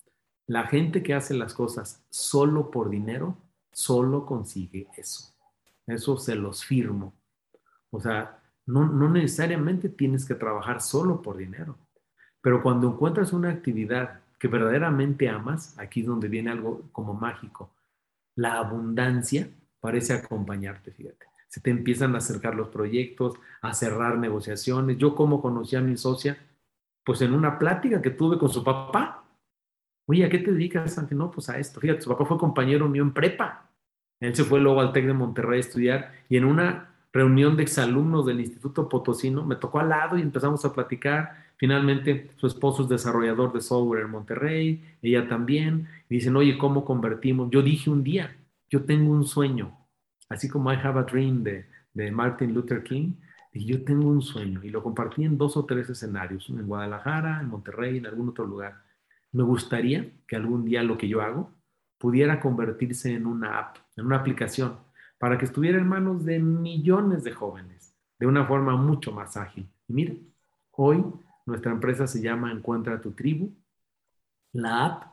Speaker 1: la gente que hace las cosas solo por dinero, solo consigue eso. Eso se los firmo. O sea, no, no necesariamente tienes que trabajar solo por dinero. Pero cuando encuentras una actividad que verdaderamente amas, aquí es donde viene algo como mágico. La abundancia parece acompañarte, fíjate. Se te empiezan a acercar los proyectos, a cerrar negociaciones. Yo como conocí a mi socia, pues en una plática que tuve con su papá. Oye, ¿a qué te dedicas, Santi? No, pues a esto. Fíjate, su papá fue compañero mío en prepa. Él se fue luego al TEC de Monterrey a estudiar y en una reunión de exalumnos del Instituto Potosino me tocó al lado y empezamos a platicar. Finalmente, su esposo es desarrollador de software en Monterrey, ella también. Y dicen, oye, ¿cómo convertimos? Yo dije un día, yo tengo un sueño, así como I Have a Dream de, de Martin Luther King. Y yo tengo un sueño y lo compartí en dos o tres escenarios, en Guadalajara, en Monterrey, en algún otro lugar. Me gustaría que algún día lo que yo hago pudiera convertirse en una app, en una aplicación, para que estuviera en manos de millones de jóvenes, de una forma mucho más ágil. Y mira, hoy nuestra empresa se llama Encuentra tu tribu. La app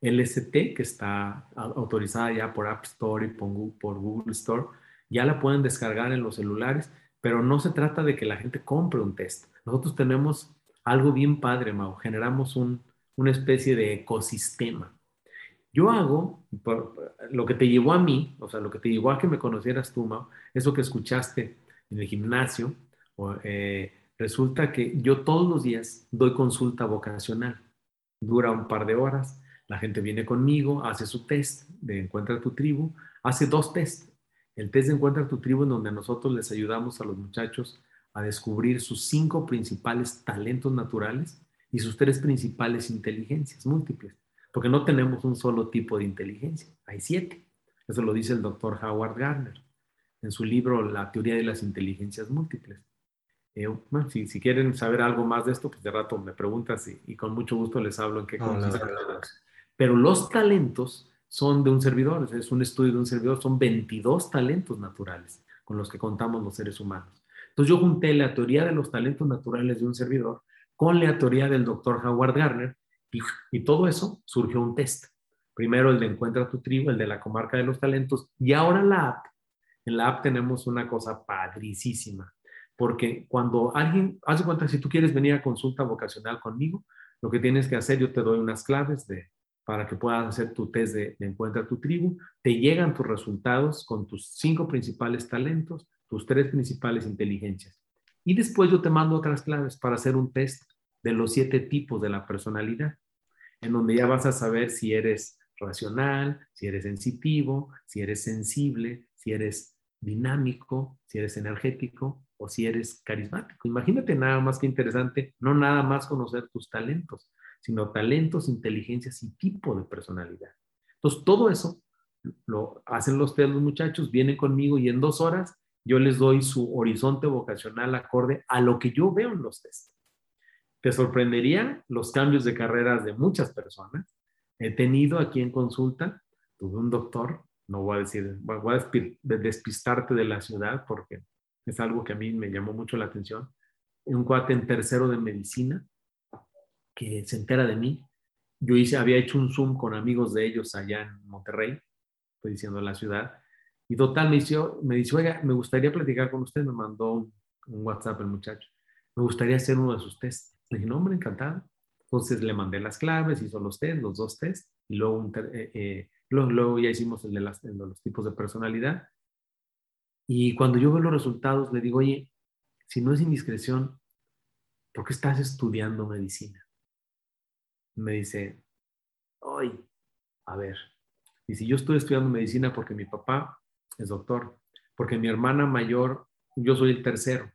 Speaker 1: LST, que está autorizada ya por App Store y por Google Store, ya la pueden descargar en los celulares, pero no se trata de que la gente compre un test. Nosotros tenemos algo bien padre, Mau. Generamos una especie de ecosistema. Yo hago lo que te llevó a mí, o sea, lo que te llevó a que me conocieras tú, Mau, eso que escuchaste en el gimnasio, eh, resulta que yo todos los días doy consulta vocacional. Dura un par de horas. La gente viene conmigo, hace su test de Encuentra tu tribu, hace dos tests. El test de Encuentra tu tribu en donde nosotros les ayudamos a los muchachos a descubrir sus cinco principales talentos naturales y sus tres principales inteligencias múltiples, porque no tenemos un solo tipo de inteligencia, hay siete. Eso lo dice el doctor Howard Gardner en su libro La teoría de las inteligencias múltiples. Eh, bueno, si, si, quieren saber algo más de esto, pues de rato me preguntas y, con mucho gusto les hablo en qué consiste. Pero los talentos son de un servidor, es un estudio de un servidor, son 22 talentos naturales con los que contamos los seres humanos. Entonces yo junté la teoría de los talentos naturales de un servidor con la teoría del doctor Howard Gardner y, todo eso surgió un test. Primero el de Encuentra tu tribu, el de la comarca de los talentos y ahora la app. En la app tenemos una cosa padricísima porque cuando alguien, hace cuenta, si tú quieres venir a consulta vocacional conmigo, lo que tienes que hacer, yo te doy unas claves de, para que puedas hacer tu test de, Encuentra tu tribu, te llegan tus resultados con tus cinco principales talentos, tus tres principales inteligencias. Y después yo te mando otras claves para hacer un test de los siete tipos de la personalidad, en donde ya vas a saber si eres racional, si eres sensitivo, si eres sensible, si eres dinámico, si eres energético o si eres carismático. Imagínate nada más que interesante, no nada más conocer tus talentos, sino talentos, inteligencias y tipo de personalidad. Entonces, todo eso lo hacen los test los muchachos, vienen conmigo y en dos horas yo les doy su horizonte vocacional acorde a lo que yo veo en los test. Te sorprendería los cambios de carreras de muchas personas. He tenido aquí en consulta, tuve un doctor, no voy a decir, voy a despistarte de la ciudad porque es algo que a mí me llamó mucho la atención. Un cuate en tercero de medicina que se entera de mí. Yo hice, había hecho un Zoom con amigos de ellos allá en Monterrey, estoy diciendo la ciudad, y total me dice, me dice, oiga, me gustaría platicar con usted, me mandó un, WhatsApp el muchacho, me gustaría hacer uno de sus tests. Le dije, no, hombre, encantado. Entonces le mandé las claves, hizo los test, los dos test, y luego, eh, eh, luego, ya hicimos el de, las, el de los tipos de personalidad, y cuando yo veo los resultados, le digo, oye, si no es indiscreción, ¿por qué estás estudiando medicina? Me dice, oye, a ver, y si yo estoy estudiando medicina porque mi papá es doctor, porque mi hermana mayor, yo soy el tercero,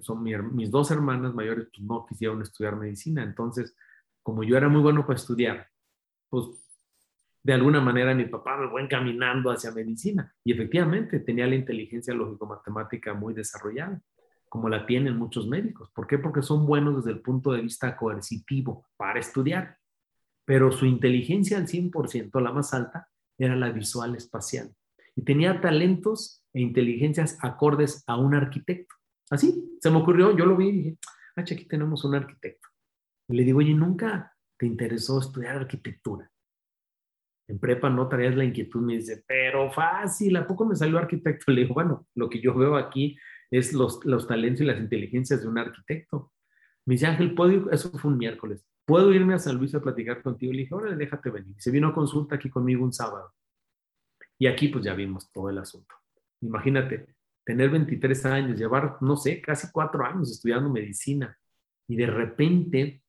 Speaker 1: son mis dos hermanas mayores, pues no quisieron estudiar medicina, entonces, como yo era muy bueno para estudiar, pues de alguna manera mi papá me fue encaminando hacia medicina. Y efectivamente tenía la inteligencia lógico-matemática muy desarrollada, como la tienen muchos médicos. ¿Por qué? Porque son buenos desde el punto de vista coercitivo para estudiar. Pero su inteligencia al 100%, la más alta, era la visual espacial. Y tenía talentos e inteligencias acordes a un arquitecto. Así, se me ocurrió, yo lo vi y dije, ah, aquí tenemos un arquitecto. Le digo, oye, ¿nunca te interesó estudiar arquitectura? en prepa no traías la inquietud, me dice, pero fácil, ¿a poco me salió arquitecto? Le digo, bueno, lo que yo veo aquí es los, los talentos y las inteligencias de un arquitecto. Me dice, Ángel, ¿puedo? Eso fue un miércoles. ¿Puedo irme a San Luis a platicar contigo? Le dije, órale, déjate venir. Se vino a consulta aquí conmigo un sábado. Y aquí pues ya vimos todo el asunto. Imagínate, tener 23 años, llevar, no sé, casi cuatro años estudiando medicina y de repente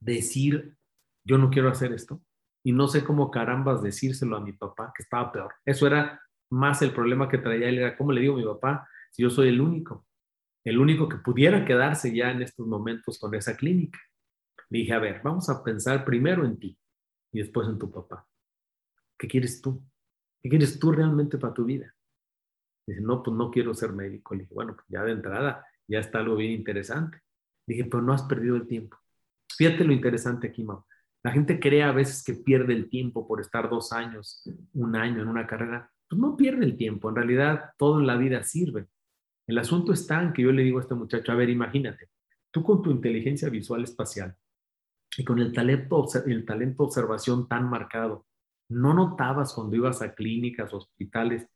Speaker 1: decir, yo no quiero hacer esto y no sé cómo carambas decírselo a mi papá, que estaba peor. Eso era más el problema que traía él, era cómo le digo a mi papá si yo soy el único, el único que pudiera quedarse ya en estos momentos con esa clínica. Le dije, a ver, vamos a pensar primero en ti y después en tu papá. ¿Qué quieres tú? ¿Qué quieres tú realmente para tu vida? Dice, no, pues no quiero ser médico. Le dije, bueno, pues ya de entrada, ya está algo bien interesante. Dije, pero no has perdido el tiempo. Fíjate lo interesante aquí, Mau. La gente cree a veces que pierde el tiempo por estar dos años, un año en una carrera. Pues no pierde el tiempo, en realidad todo en la vida sirve. El asunto está en que yo le digo a este muchacho, a ver, imagínate, tú con tu inteligencia visual espacial y con el talento, el talento observación tan marcado, ¿no notabas cuando ibas a clínicas, hospitales,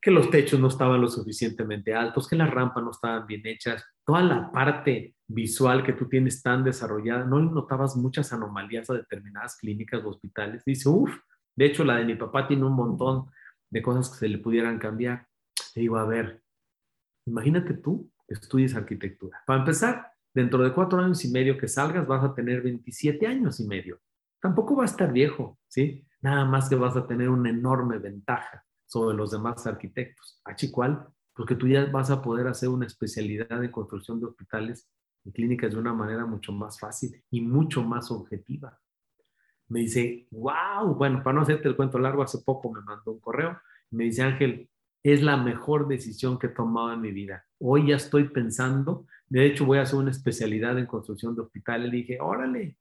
Speaker 1: que los techos no estaban lo suficientemente altos, que las rampas no estaban bien hechas, toda la parte visual que tú tienes tan desarrollada, ¿no notabas muchas anomalías a determinadas clínicas o hospitales? Dice, uff, de hecho la de mi papá tiene un montón de cosas que se le pudieran cambiar. Le digo, a ver, imagínate tú estudies arquitectura. Para empezar, dentro de cuatro años y medio que salgas vas a tener 27 años y medio. Tampoco va a estar viejo, ¿sí? Nada más que vas a tener una enorme ventaja sobre los demás arquitectos. ¿Achi cuál? Porque tú ya vas a poder hacer una especialidad en construcción de hospitales y clínicas de una manera mucho más fácil y mucho más objetiva. Me dice, wow, bueno, para no hacerte el cuento largo, hace poco me mandó un correo. Me dice, Ángel, es la mejor decisión que he tomado en mi vida. Hoy ya estoy pensando, de hecho voy a hacer una especialidad en construcción de hospitales. Le dije, órale.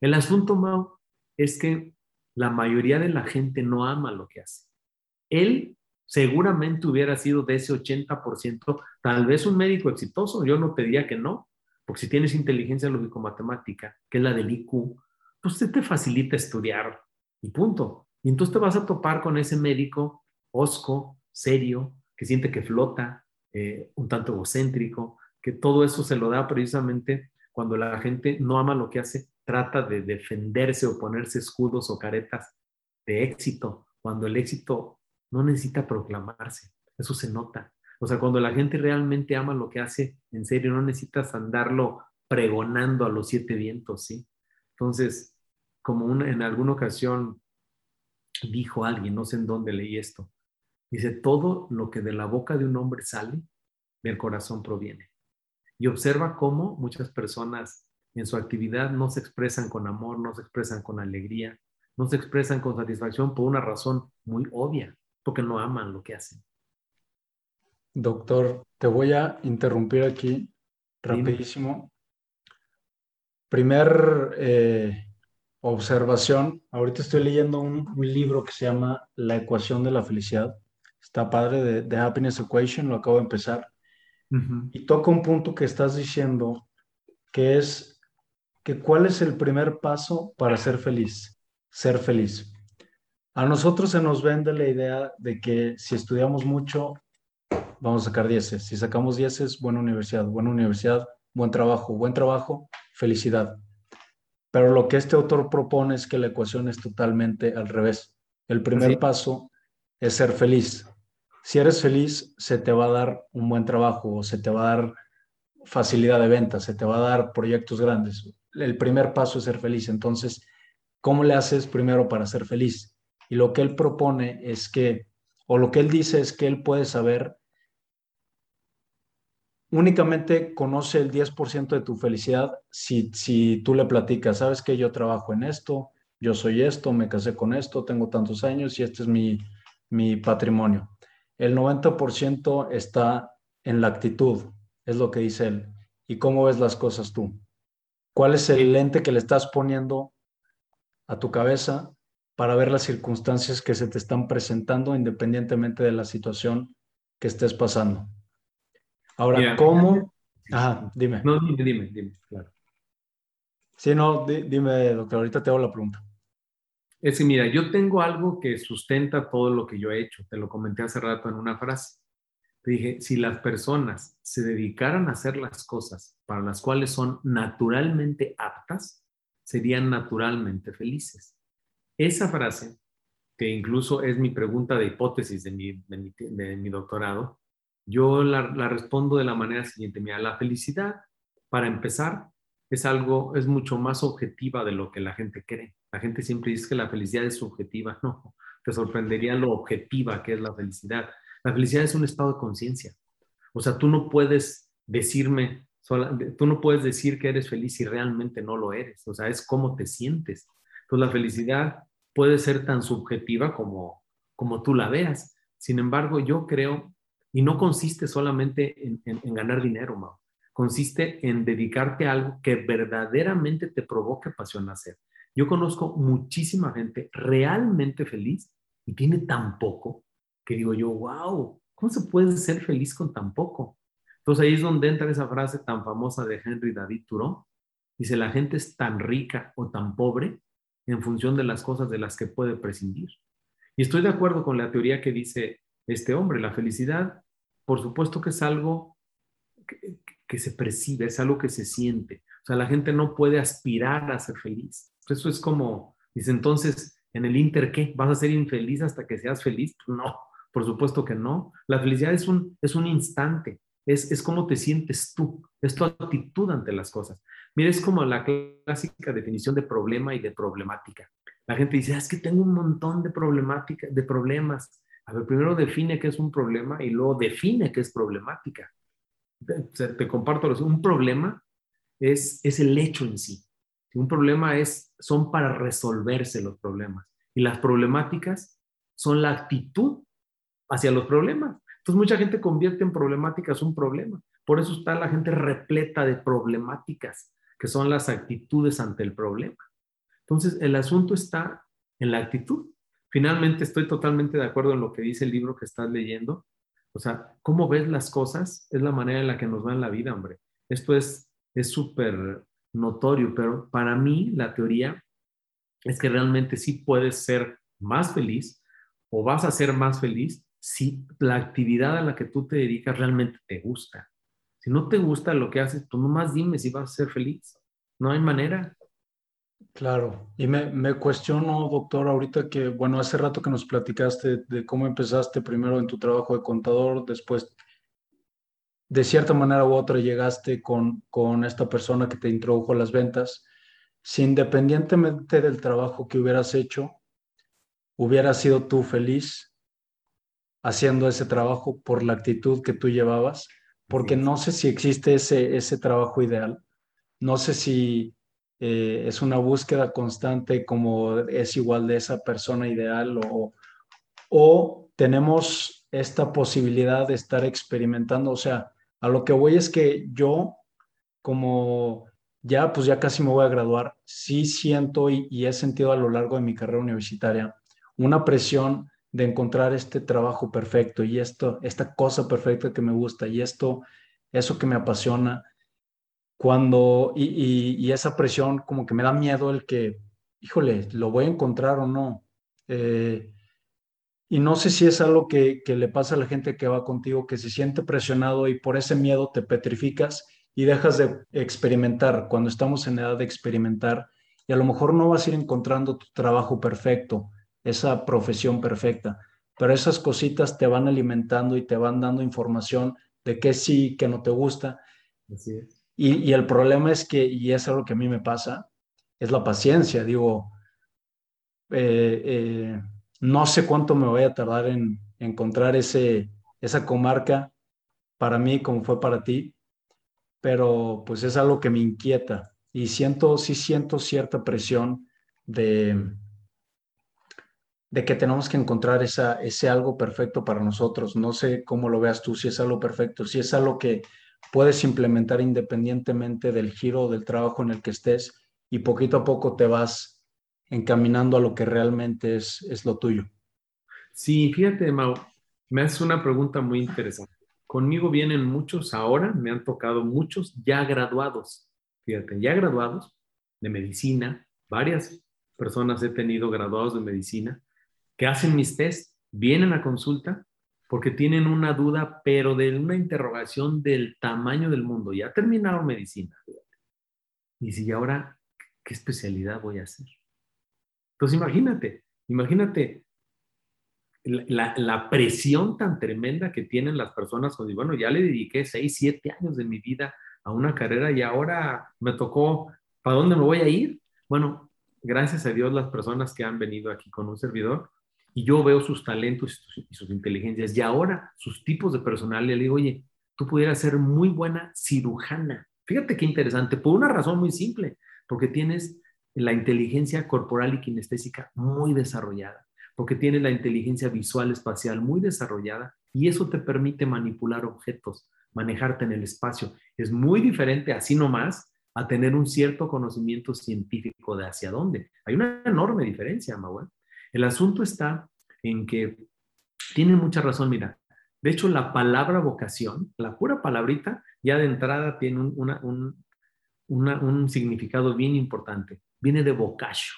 Speaker 1: El asunto, Mau, es que la mayoría de la gente no ama lo que hace él seguramente hubiera sido de ese 80%, tal vez un médico exitoso, yo no te diría que no, porque si tienes inteligencia lógico-matemática, que es la del IQ, pues te facilita estudiar y punto. Y entonces te vas a topar con ese médico osco, serio, que siente que flota, eh, un tanto egocéntrico, que todo eso se lo da precisamente cuando la gente no ama lo que hace, trata de defenderse o ponerse escudos o caretas de éxito, cuando el éxito no necesita proclamarse, eso se nota. O sea, cuando la gente realmente ama lo que hace, en serio, no necesitas andarlo pregonando a los siete vientos, ¿sí? Entonces, como en alguna ocasión dijo alguien, no sé en dónde leí esto, dice, todo lo que de la boca de un hombre sale, del corazón proviene. Y observa cómo muchas personas en su actividad no se expresan con amor, no se expresan con alegría, no se expresan con satisfacción por una razón muy obvia porque no aman lo que hacen.
Speaker 2: Doctor, te voy a interrumpir aquí rapidísimo. Primer eh, observación, ahorita estoy leyendo un, libro que se llama La ecuación de la felicidad. Está padre, de, de Happiness Equation, lo acabo de empezar. Y toca un punto que estás diciendo, que es que cuál es el primer paso para ser feliz, ser feliz. A nosotros se nos vende la idea de que si estudiamos mucho, vamos a sacar dieces. Si sacamos dieces, buena universidad, buena universidad, buen trabajo, buen trabajo, felicidad. Pero lo que este autor propone es que la ecuación es totalmente al revés. El primer paso es ser feliz. Si eres feliz, se te va a dar un buen trabajo o se te va a dar facilidad de venta, se te va a dar proyectos grandes. El primer paso es ser feliz. Entonces, ¿cómo le haces primero para ser feliz? Y lo que él propone es que, o lo que él dice es que él puede saber, únicamente conoce el 10% de tu felicidad si, si tú le platicas, sabes que yo trabajo en esto, yo soy esto, me casé con esto, tengo tantos años y este es mi, mi patrimonio. El 90% está en la actitud, es lo que dice él. ¿Y cómo ves las cosas tú? ¿Cuál es el lente que le estás poniendo a tu cabeza para ver las circunstancias que se te están presentando independientemente de la situación que estés pasando. Ahora, ¿cómo? Ajá, dime.
Speaker 1: No, dime, dime, dime, claro.
Speaker 2: Sí, no, dime, doctor, ahorita te hago la pregunta.
Speaker 1: Es que mira, yo tengo algo que sustenta todo lo que yo he hecho. Te lo comenté hace rato en una frase. Te dije, si las personas se dedicaran a hacer las cosas para las cuales son naturalmente aptas, serían naturalmente felices. Esa frase, que incluso es mi pregunta de hipótesis de mi, doctorado, yo la, respondo de la manera siguiente. Mira, la felicidad, para empezar, es algo, es mucho más objetiva de lo que la gente cree. La gente siempre dice que la felicidad es subjetiva. No, te sorprendería lo objetiva que es la felicidad. La felicidad es un estado de conciencia. O sea, tú no puedes decirme, tú no puedes decir que eres feliz si realmente no lo eres. O sea, es cómo te sientes. Entonces la felicidad puede ser tan subjetiva como, como tú la veas. Sin embargo, yo creo, y no consiste solamente en, ganar dinero, Mau, consiste en dedicarte a algo que verdaderamente te provoque pasión hacer. Yo conozco muchísima gente realmente feliz y tiene tan poco que digo yo, wow, ¿cómo se puede ser feliz con tan poco? Entonces ahí es donde entra esa frase tan famosa de Henry David Thoreau. Dice, la gente es tan rica o tan pobre en función de las cosas de las que puede prescindir. Y estoy de acuerdo con la teoría que dice este hombre, la felicidad, por supuesto que es algo que, se percibe, es algo que se siente. O sea, la gente no puede aspirar a ser feliz. Eso es como, dice entonces, en el Inter, ¿qué? ¿Vas a ser infeliz hasta que seas feliz? Pues no, por supuesto que no. La felicidad es un, es un instante, es, es cómo te sientes tú, es tu actitud ante las cosas. Mira, es como la clásica definición de problema y de problemática. La gente dice, ah, es que tengo un montón de problemática, de problemas. A ver, primero define qué es un problema y luego define qué es problemática. Te, comparto, un problema es, es el hecho en sí. Un problema es, son para resolverse los problemas. Y las problemáticas son la actitud hacia los problemas. Entonces mucha gente convierte en problemáticas un problema. Por eso está la gente repleta de problemáticas, que son las actitudes ante el problema. Entonces el asunto está en la actitud. Finalmente estoy totalmente de acuerdo en lo que dice el libro que estás leyendo. O sea, cómo ves las cosas es la manera en la que nos va en la vida, hombre. Esto es súper notorio, pero para mí la teoría es que realmente sí puedes ser más feliz o vas a ser más feliz si la actividad a la que tú te dedicas realmente te gusta. Si no te gusta lo que haces, tú nomás dime si vas a ser feliz. No hay manera.
Speaker 2: Claro, y me, me, cuestiono, doctor, ahorita que, bueno, hace rato que nos platicaste de cómo empezaste primero en tu trabajo de contador, después, de cierta manera u otra, llegaste con, con esta persona que te introdujo a las ventas. Si independientemente del trabajo que hubieras hecho, hubieras sido tú feliz haciendo ese trabajo por la actitud que tú llevabas, porque no sé si existe ese, ese trabajo ideal, no sé si eh, es una búsqueda constante como es igual de esa persona ideal o, o tenemos esta posibilidad de estar experimentando. O sea, a lo que voy es que yo como ya pues ya casi me voy a graduar, sí siento y, y he sentido a lo largo de mi carrera universitaria una presión de encontrar este trabajo perfecto y esto, esta cosa perfecta que me gusta y esto, eso que me apasiona cuando, y, esa presión como que me da miedo el que, híjole, lo voy a encontrar o no. Eh, y no sé si es algo que, que, le pasa a la gente que va contigo, que se siente presionado y por ese miedo te petrificas y dejas de experimentar cuando estamos en edad de experimentar y a lo mejor no vas a ir encontrando tu trabajo perfecto, esa profesión perfecta, pero esas cositas te van alimentando y te van dando información de qué sí, qué no te gusta. Así es. Y, el problema es que, y es algo que a mí me pasa, es la paciencia. Digo, eh, eh, no sé cuánto me voy a tardar en encontrar ese, esa comarca para mí como fue para ti, pero pues es algo que me inquieta y siento, sí siento cierta presión de, de que tenemos que encontrar esa, ese algo perfecto para nosotros. No sé cómo lo veas tú, si es algo perfecto, si es algo que puedes implementar independientemente del giro del trabajo en el que estés y poquito a poco te vas encaminando a lo que realmente es, es lo tuyo.
Speaker 1: Sí, fíjate, Mau, me haces una pregunta muy interesante. Conmigo vienen muchos ahora, me han tocado muchos ya graduados, fíjate, ya graduados de medicina, varias personas he tenido graduados de medicina que hacen mis test, vienen a consulta porque tienen una duda, pero de una interrogación del tamaño del mundo. Ya terminaron medicina. Y si ahora, ¿qué especialidad voy a hacer? Entonces imagínate, imagínate la, presión tan tremenda que tienen las personas bueno, ya le dediqué seis, siete años de mi vida a una carrera y ahora me tocó, ¿para dónde me voy a ir? Bueno, gracias a Dios las personas que han venido aquí con un servidor y yo veo sus talentos y sus, inteligencias y ahora sus tipos de personalidad, le digo, oye, tú pudieras ser muy buena cirujana. Fíjate qué interesante, por una razón muy simple, porque tienes la inteligencia corporal y kinestésica muy desarrollada. porque tienes la inteligencia visual espacial muy desarrollada y eso te permite manipular objetos, manejarte en el espacio. Es muy diferente así nomás a tener un cierto conocimiento científico de hacia dónde. Hay una enorme diferencia, Manuel. El asunto está en que tiene mucha razón, mira. De hecho, la palabra vocación, la pura palabrita, ya de entrada tiene un, significado bien importante. Viene de vocacio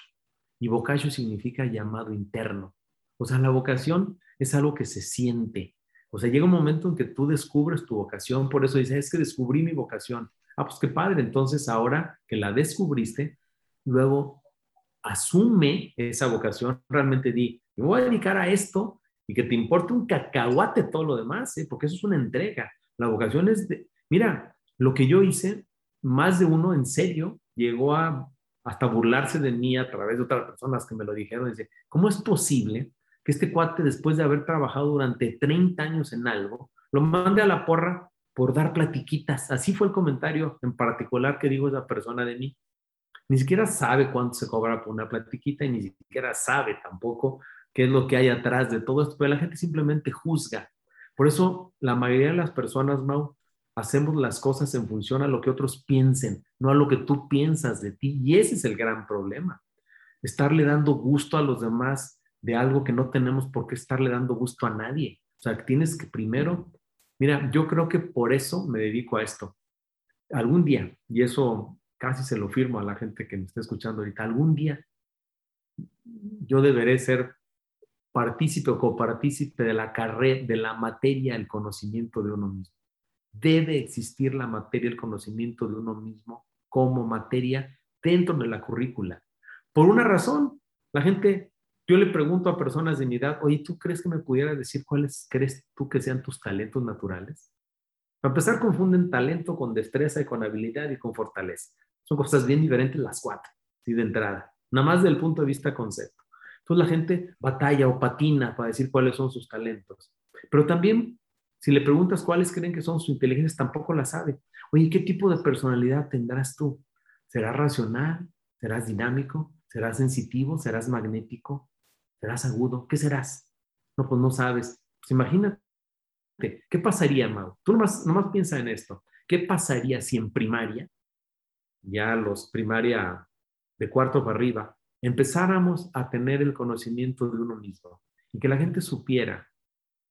Speaker 1: y vocacio significa llamado interno. O sea, la vocación es algo que se siente. O sea, llega un momento en que tú descubres tu vocación, por eso dices, es que descubrí mi vocación. Ah, pues qué padre, entonces ahora que la descubriste, luego asume esa vocación, realmente di, me voy a dedicar a esto y que te importe un cacahuate todo lo demás, ¿eh? porque eso es una entrega. La vocación es de, mira, lo que yo hice, más de uno en serio llegó a hasta burlarse de mí a través de otras personas que me lo dijeron. Dice, ¿cómo es posible que este cuate, después de haber trabajado durante 30 años en algo, lo mande a la porra por dar platiquitas? Así fue el comentario en particular que dijo esa persona de mí. Ni siquiera sabe cuánto se cobra por una platiquita y ni siquiera sabe tampoco qué es lo que hay atrás de todo esto, pero la gente simplemente juzga. Por eso la mayoría de las personas, Mau, hacemos las cosas en función a lo que otros piensen, no a lo que tú piensas de ti. Y ese es el gran problema. Estarle dando gusto a los demás de algo que no tenemos por qué estarle dando gusto a nadie. O sea, tienes que primero, mira, yo creo que por eso me dedico a esto. Algún día, y eso casi se lo firmo a la gente que me está escuchando ahorita, algún día yo deberé ser partícipe o copartícipe de la carrera, de la materia, el conocimiento de uno mismo debe existir la materia, el conocimiento de uno mismo como materia dentro de la currícula. Por una razón, la gente, yo le pregunto a personas de mi edad, oye, ¿tú crees que me pudiera decir cuáles crees tú que sean tus talentos naturales? Para empezar, confunden talento con destreza y con habilidad y con fortaleza. Son cosas bien diferentes las cuatro, ¿sí? de entrada, nada más del punto de vista concepto. Entonces la gente batalla o patina para decir cuáles son sus talentos. Pero también si le preguntas cuáles creen que son sus inteligencias, tampoco la sabe. Oye, ¿qué tipo de personalidad tendrás tú? ¿Serás racional? ¿Serás dinámico? ¿Serás sensitivo? ¿Serás magnético? ¿Serás agudo? ¿Qué serás? No, pues no sabes. Pues imagínate, ¿qué pasaría, Mau? Tú nomás, nomás piensa en esto. ¿Qué pasaría si en primaria, ya los primaria de cuarto para arriba, empezáramos a tener el conocimiento de uno mismo y que la gente supiera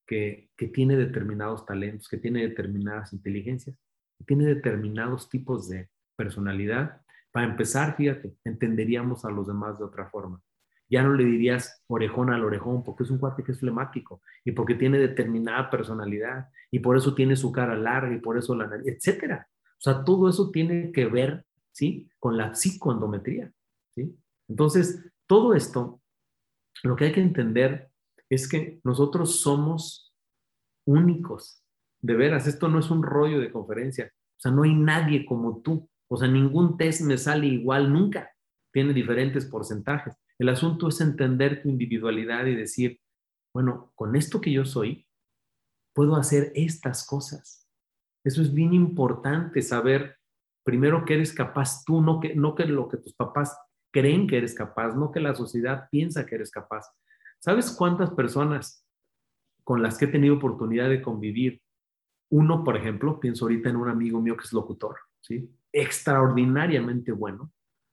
Speaker 1: que, tiene determinados talentos, que tiene determinadas inteligencias, que tiene determinados tipos de personalidad. Para empezar, fíjate, entenderíamos a los demás de otra forma. Ya no le dirías orejón al orejón porque es un cuate que es flemático y porque tiene determinada personalidad y por eso tiene su cara larga y por eso la nariz, etcétera. O sea, todo eso tiene que ver, ¿sí? Con la psicoendometría, ¿sí? Entonces, todo esto, lo que hay que entender es que nosotros somos únicos. De veras, esto no es un rollo de conferencia. O sea, no hay nadie como tú. O sea, ningún test me sale igual nunca. Tiene diferentes porcentajes. El asunto es entender tu individualidad y decir, bueno, con esto que yo soy, puedo hacer estas cosas. Eso es bien importante saber primero que eres capaz tú, no que, no que lo que tus papás creen que eres capaz, no que la sociedad piensa que eres capaz. ¿Sabes cuántas personas con las que he tenido oportunidad de convivir? Uno, por ejemplo, pienso ahorita en un amigo mío que es locutor, ¿sí? Extraordinariamente bueno.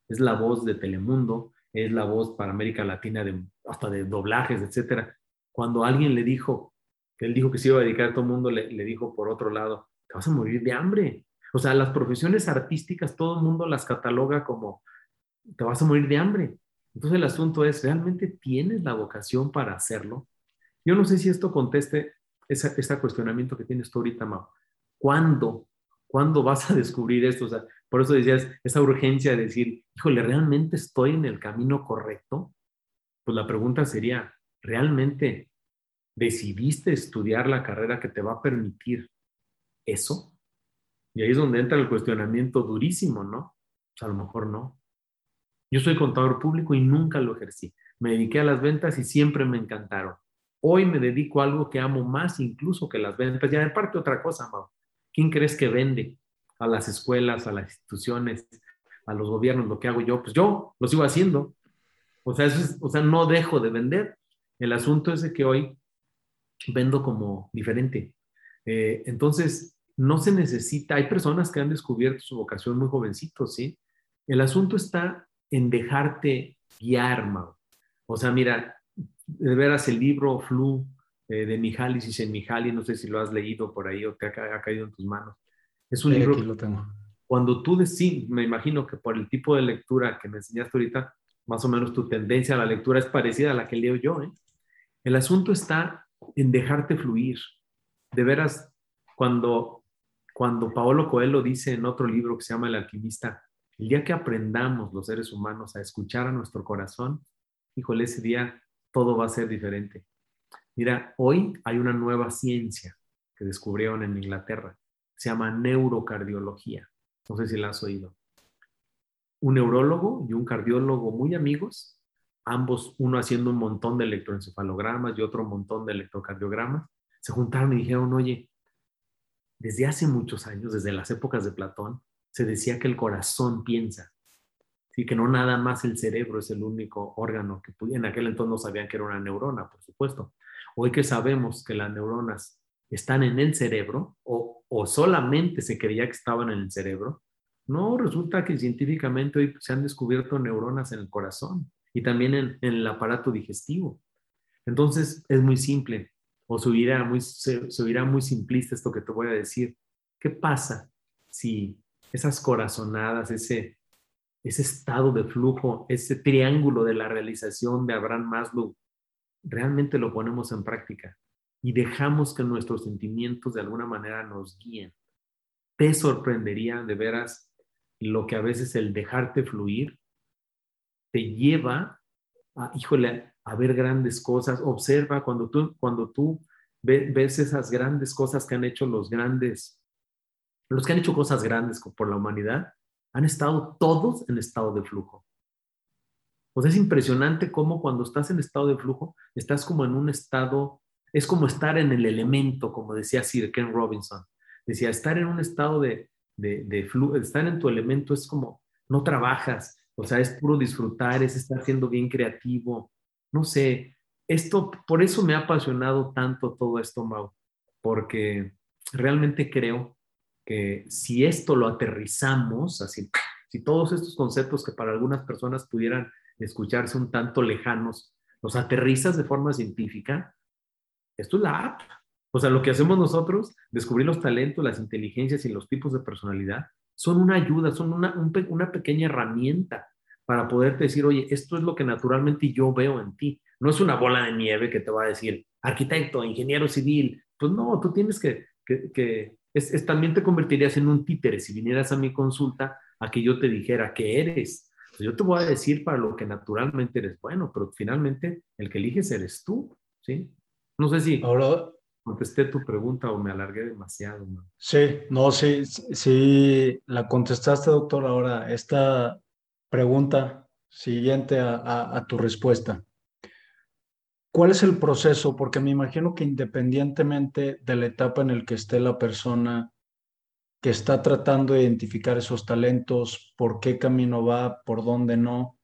Speaker 1: Es la voz de Telemundo, es la voz para América Latina de, hasta de doblajes, etcétera. Cuando alguien le dijo, que él dijo que se iba a dedicar a todo el mundo, le, le dijo por otro lado, te vas a morir de hambre. O sea, las profesiones artísticas, todo el mundo las cataloga como, te vas a morir de hambre. Entonces el asunto es, ¿realmente tienes la vocación para hacerlo? Yo no sé si esto conteste ese cuestionamiento que tienes tú ahorita, Mau. ¿Cuándo? ¿Cuándo vas a descubrir esto? O sea, por eso decías, esa urgencia de decir, híjole, ¿realmente estoy en el camino correcto? Pues la pregunta sería, ¿realmente decidiste estudiar la carrera que te va a permitir eso? Y ahí es donde entra el cuestionamiento durísimo, ¿no? Pues a lo mejor no. Yo soy contador público y nunca lo ejercí. Me dediqué a las ventas y siempre me encantaron. Hoy me dedico a algo que amo más incluso que las ventas. Y aparte otra cosa, Mau. ¿Quién crees que vende a las escuelas, a las instituciones, a los gobiernos lo que hago yo? Pues yo lo sigo haciendo. O sea, o sea, no dejo de vender. El asunto es de que hoy vendo como diferente. Eh, entonces, no se necesita, hay personas que han descubierto su vocación muy jovencitos, ¿sí? El asunto está en dejarte guiar, Mau. O sea, mira, de veras el libro Flu eh, de Mihaly Csikszentmihalyi, no sé si lo has leído por ahí o te ha, caído en tus manos. Es un libro.
Speaker 2: Aquí lo tengo.
Speaker 1: Cuando tú decís, me imagino que por el tipo de lectura que me enseñaste ahorita, más o menos tu tendencia a la lectura es parecida a la que leo yo. ¿eh? El asunto está en dejarte fluir. De veras, cuando, cuando Paolo Coelho dice en otro libro que se llama El alquimista, el día que aprendamos los seres humanos a escuchar a nuestro corazón, híjole, ese día todo va a ser diferente. Mira, hoy hay una nueva ciencia que descubrieron en Inglaterra. Se llama neurocardiología. No sé si la has oído. Un neurólogo y un cardiólogo muy amigos, ambos, uno haciendo un montón de electroencefalogramas y otro un montón de electrocardiogramas, se juntaron y dijeron, oye, desde hace muchos años, desde las épocas de Platón, se decía que el corazón piensa, y que no nada más el cerebro es el único órgano que en aquel entonces no sabían que era una neurona, por supuesto. Hoy que sabemos que las neuronas están en el cerebro o, solamente se creía que estaban en el cerebro, no, resulta que científicamente hoy se han descubierto neuronas en el corazón y también en, el aparato digestivo. Entonces es muy simple, o se oirá muy, se, muy simplista esto que te voy a decir. ¿Qué pasa si esas corazonadas, ese, ese estado de flujo, ese triángulo de la realización de Abraham Maslow, realmente lo ponemos en práctica y dejamos que nuestros sentimientos de alguna manera nos guíen? Te sorprendería de veras lo que a veces el dejarte fluir te lleva a, híjole, a ver grandes cosas. Observa cuando tú, cuando tú ves esas grandes cosas que han hecho los grandes, los que han hecho cosas grandes por la humanidad, han estado todos en estado de flujo. Pues es impresionante cómo cuando estás en estado de flujo, estás como en un estado, es como estar en el elemento, como decía Sir Ken Robinson. Decía, estar en un estado de, de, de estar en tu elemento es como, no trabajas, o sea, es puro disfrutar, es estar siendo bien creativo. No sé, esto, por eso me ha apasionado tanto todo esto, Mau, porque realmente creo que si esto lo aterrizamos, así, si todos estos conceptos que para algunas personas pudieran escucharse un tanto lejanos, los aterrizas de forma científica, esto es la app. O sea, lo que hacemos nosotros, descubrir los talentos, las inteligencias y los tipos de personalidad, son una ayuda, son una, una pequeña herramienta para poderte decir, oye, esto es lo que naturalmente yo veo en ti. No es una bola de nieve que te va a decir, arquitecto, ingeniero civil. Pues no, tú tienes que, que, es, también te convertirías en un títere si vinieras a mi consulta a que yo te dijera que eres. Pues yo te voy a decir para lo que naturalmente eres bueno, pero finalmente el que eliges eres tú, ¿sí? No sé si...
Speaker 2: Ahora,
Speaker 1: contesté tu pregunta o me alargué demasiado.
Speaker 2: Sí, no, sí, sí, la contestaste, doctor. Ahora, esta pregunta siguiente a, tu respuesta. ¿Cuál es el proceso? Porque me imagino que independientemente de la etapa en la que esté la persona que está tratando de identificar esos talentos, por qué camino va, por dónde no,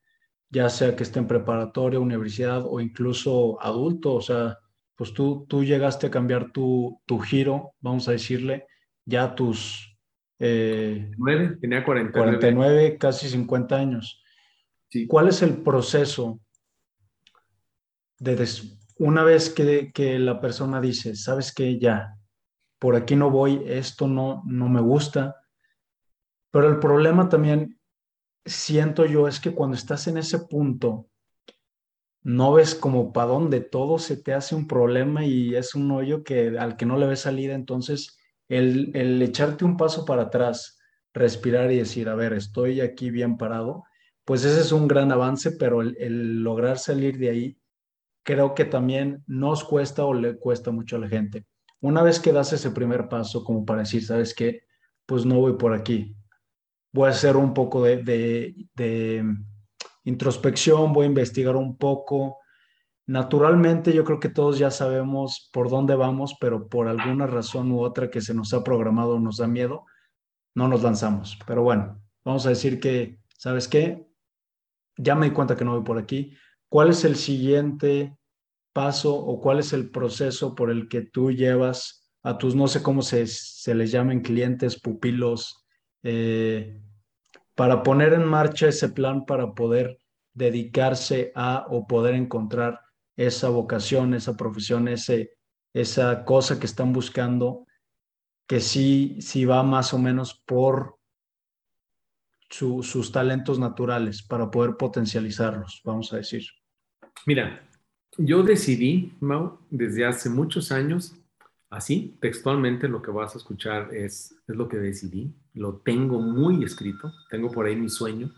Speaker 2: ya sea que esté en preparatoria, universidad o incluso adulto, o sea, pues tú, tú llegaste a cambiar tu, tu giro, vamos a decirle, ya tus...
Speaker 1: Eh, tenía 49.
Speaker 2: 49, casi 50 años. ¿Cuál es el proceso de una vez que, que, la persona dice, sabes que ya, por aquí no voy, esto no, no me gusta, pero el problema también siento yo es que cuando estás en ese punto no ves como para dónde todo se te hace un problema y es un hoyo que al que no le ves salida, entonces el, echarte un paso para atrás, respirar y decir, a ver, estoy aquí bien parado, pues ese es un gran avance, pero el, lograr salir de ahí creo que también nos cuesta o le cuesta mucho a la gente. Una vez que das ese primer paso como para decir, ¿sabes qué? Pues no voy por aquí. Voy a hacer un poco de, de introspección, voy a investigar un poco. Naturalmente yo creo que todos ya sabemos por dónde vamos, pero por alguna razón u otra que se nos ha programado nos da miedo, no nos lanzamos. Pero bueno, vamos a decir que, ¿sabes qué? Ya me di cuenta que no voy por aquí. ¿Cuál es el siguiente paso o cuál es el proceso por el que tú llevas a tus, no sé cómo se, se les llamen clientes, pupilos, eh, para poner en marcha ese plan para poder dedicarse a o poder encontrar esa vocación, esa profesión, ese, esa cosa que están buscando, que sí, sí va más o menos por sus talentos naturales para poder potencializarlos, vamos a decir.
Speaker 1: Mira, yo decidí, Mau, desde hace muchos años, así, textualmente lo que vas a escuchar es, es lo que decidí, lo tengo muy escrito, tengo por ahí mi sueño,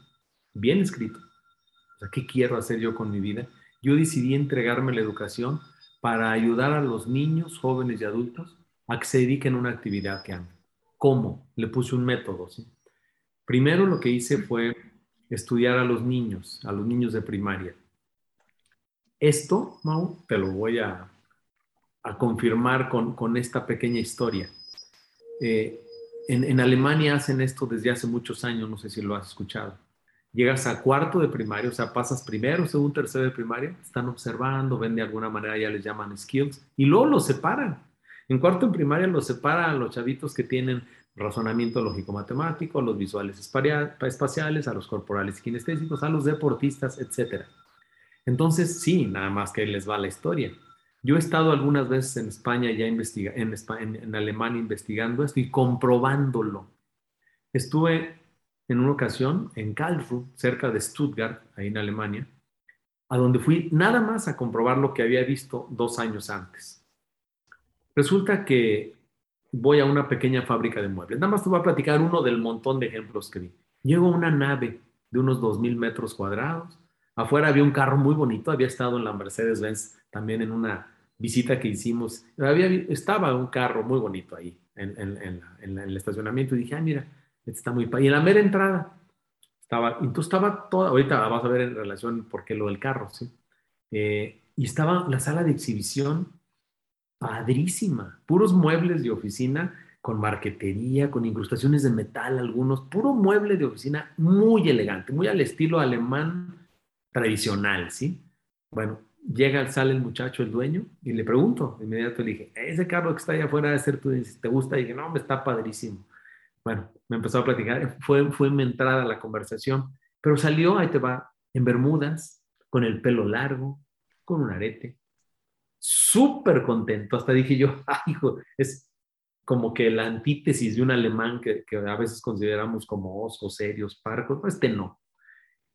Speaker 1: bien escrito. O sea, ¿qué quiero hacer yo con mi vida? Yo decidí entregarme la educación para ayudar a los niños, jóvenes y adultos a que se dediquen a una actividad que aman. ¿Cómo? Le puse un método. ¿sí? Primero lo que hice fue estudiar a los niños, a los niños de primaria. Esto, Mau, te lo voy a, confirmar con, esta pequeña historia. Eh, en, en, Alemania hacen esto desde hace muchos años, no sé si lo has escuchado. Llegas a cuarto de primaria, o sea, pasas primero, segundo, tercero de primaria, están observando, ven de alguna manera, ya les llaman skills, y luego los separan. En cuarto de primaria los separan a los chavitos que tienen razonamiento lógico-matemático, a los visuales espaciales, a los corporales y kinestésicos, a los deportistas, etc. Entonces, sí, nada más que les va la historia. Yo he estado algunas veces en España ya investiga, en, en, Alemania investigando esto y comprobándolo. Estuve en una ocasión en Karlsruhe, cerca de Stuttgart, ahí en Alemania, a donde fui nada más a comprobar lo que había visto dos años antes. Resulta que voy a una pequeña fábrica de muebles. Nada más te voy a platicar uno del montón de ejemplos que vi. Llego a una nave de unos 2.000 metros cuadrados. Afuera había un carro muy bonito. Había estado en la Mercedes-Benz también en una visita que hicimos. Había, estaba un carro muy bonito ahí en, el estacionamiento y dije, ah, mira, está muy... Y en la mera entrada estaba, y tú estaba toda, ahorita vas a ver en relación por qué lo del carro, ¿sí? Eh, y estaba la sala de exhibición padrísima, puros muebles de oficina con marquetería, con incrustaciones de metal algunos, puro mueble de oficina muy elegante, muy al estilo alemán tradicional, ¿sí? Bueno, llega, sale el muchacho, el dueño, y le pregunto, inmediato le dije, ese carro que está allá afuera de ser tú, ¿te gusta? Y dije, no, me está padrísimo. Bueno, me empezó a platicar, fue, fue mi entrada a la conversación, pero salió, ahí te va, en Bermudas, con el pelo largo, con un arete, súper contento. Hasta dije yo, ay, hijo, es como que la antítesis de un alemán que, a veces consideramos como osos, serios, parcos, este no.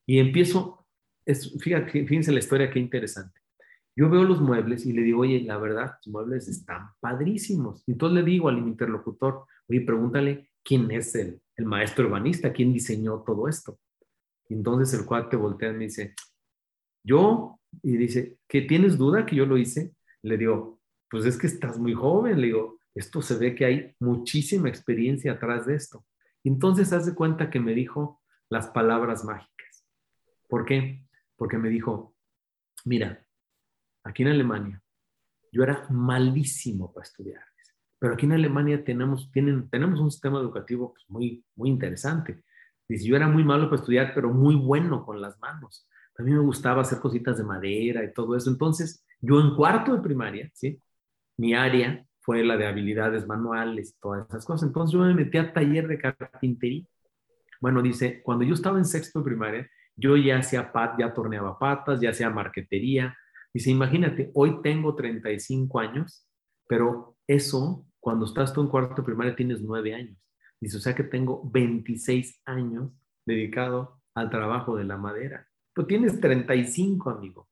Speaker 1: Y empiezo, es, fíjate, fíjense la historia, qué interesante. Yo veo los muebles y le digo, oye, la verdad, los muebles están padrísimos. Y entonces le digo al interlocutor, oye, pregúntale quién es el, el maestro urbanista, quién diseñó todo esto. Entonces el cuate voltea y me dice, yo, y dice, ¿que tienes duda que yo lo hice? Le digo, pues es que estás muy joven, le digo, esto se ve que hay muchísima experiencia atrás de esto. Entonces, hace cuenta que me dijo las palabras mágicas. ¿Por qué? Porque me dijo, mira, aquí en Alemania, yo era malísimo para estudiar, pero aquí en Alemania tenemos, tienen, tenemos un sistema educativo pues, muy, muy interesante. Dice, yo era muy malo para estudiar, pero muy bueno con las manos. Mí me gustaba hacer cositas de madera y todo eso. Entonces, yo en cuarto de primaria, ¿sí? Mi área fue la de habilidades manuales todas esas cosas. Entonces yo me metí a taller de carpintería. Bueno, dice, cuando yo estaba en sexto de primaria, yo ya hacía pat, ya torneaba patas, ya hacía marquetería. Dice, imagínate, hoy tengo 35 años, pero eso, cuando estás tú en cuarto primaria, tienes 9 años. Dice, o sea que tengo 26 años dedicado al trabajo de la madera. Pero tienes 35, amigo.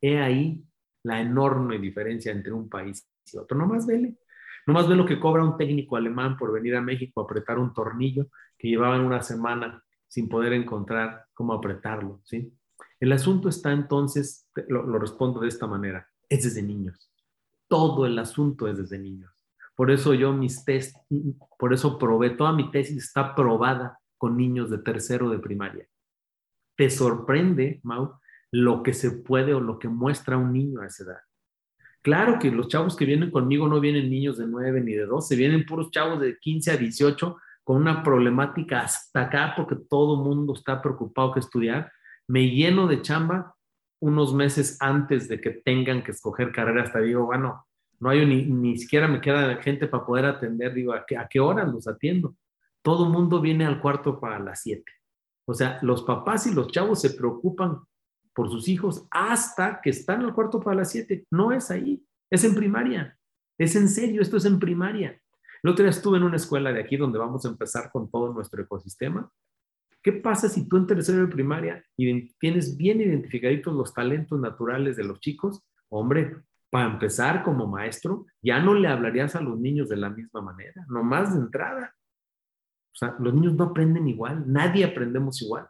Speaker 1: He ahí la enorme diferencia entre un país y otro. No más vele. No más ve lo que cobra un técnico alemán por venir a México a apretar un tornillo que llevaban una semana sin poder encontrar cómo apretarlo, ¿sí? El asunto está entonces, lo, lo respondo de esta manera, es desde niños. Todo el asunto es desde niños. Por eso yo mis test, por eso probé, toda mi tesis está probada con niños de tercero de primaria. Te sorprende, Mau, lo que se puede o lo que muestra un niño a esa edad. Claro que los chavos que vienen conmigo no vienen niños de 9 ni de 12, vienen puros chavos de 15 a 18 con una problemática hasta acá porque todo mundo está preocupado que estudiar. Me lleno de chamba unos meses antes de que tengan que escoger carrera, hasta digo, bueno, no hay ni, ni siquiera me queda gente para poder atender, digo, ¿a qué, a qué hora los atiendo? Todo mundo viene al cuarto para las 7. O sea, los papás y los chavos se preocupan por sus hijos hasta que están al cuarto para las 7. No es ahí, es en primaria. Es en serio, esto es en primaria. El otro día estuve en una escuela de aquí donde vamos a empezar con todo nuestro ecosistema. ¿Qué pasa si tú en tercero de primaria tienes bien identificaditos los talentos naturales de los chicos? Hombre, para empezar como maestro, ya no le hablarías a los niños de la misma manera, nomás de entrada. O sea, los niños no aprenden igual, nadie aprendemos igual.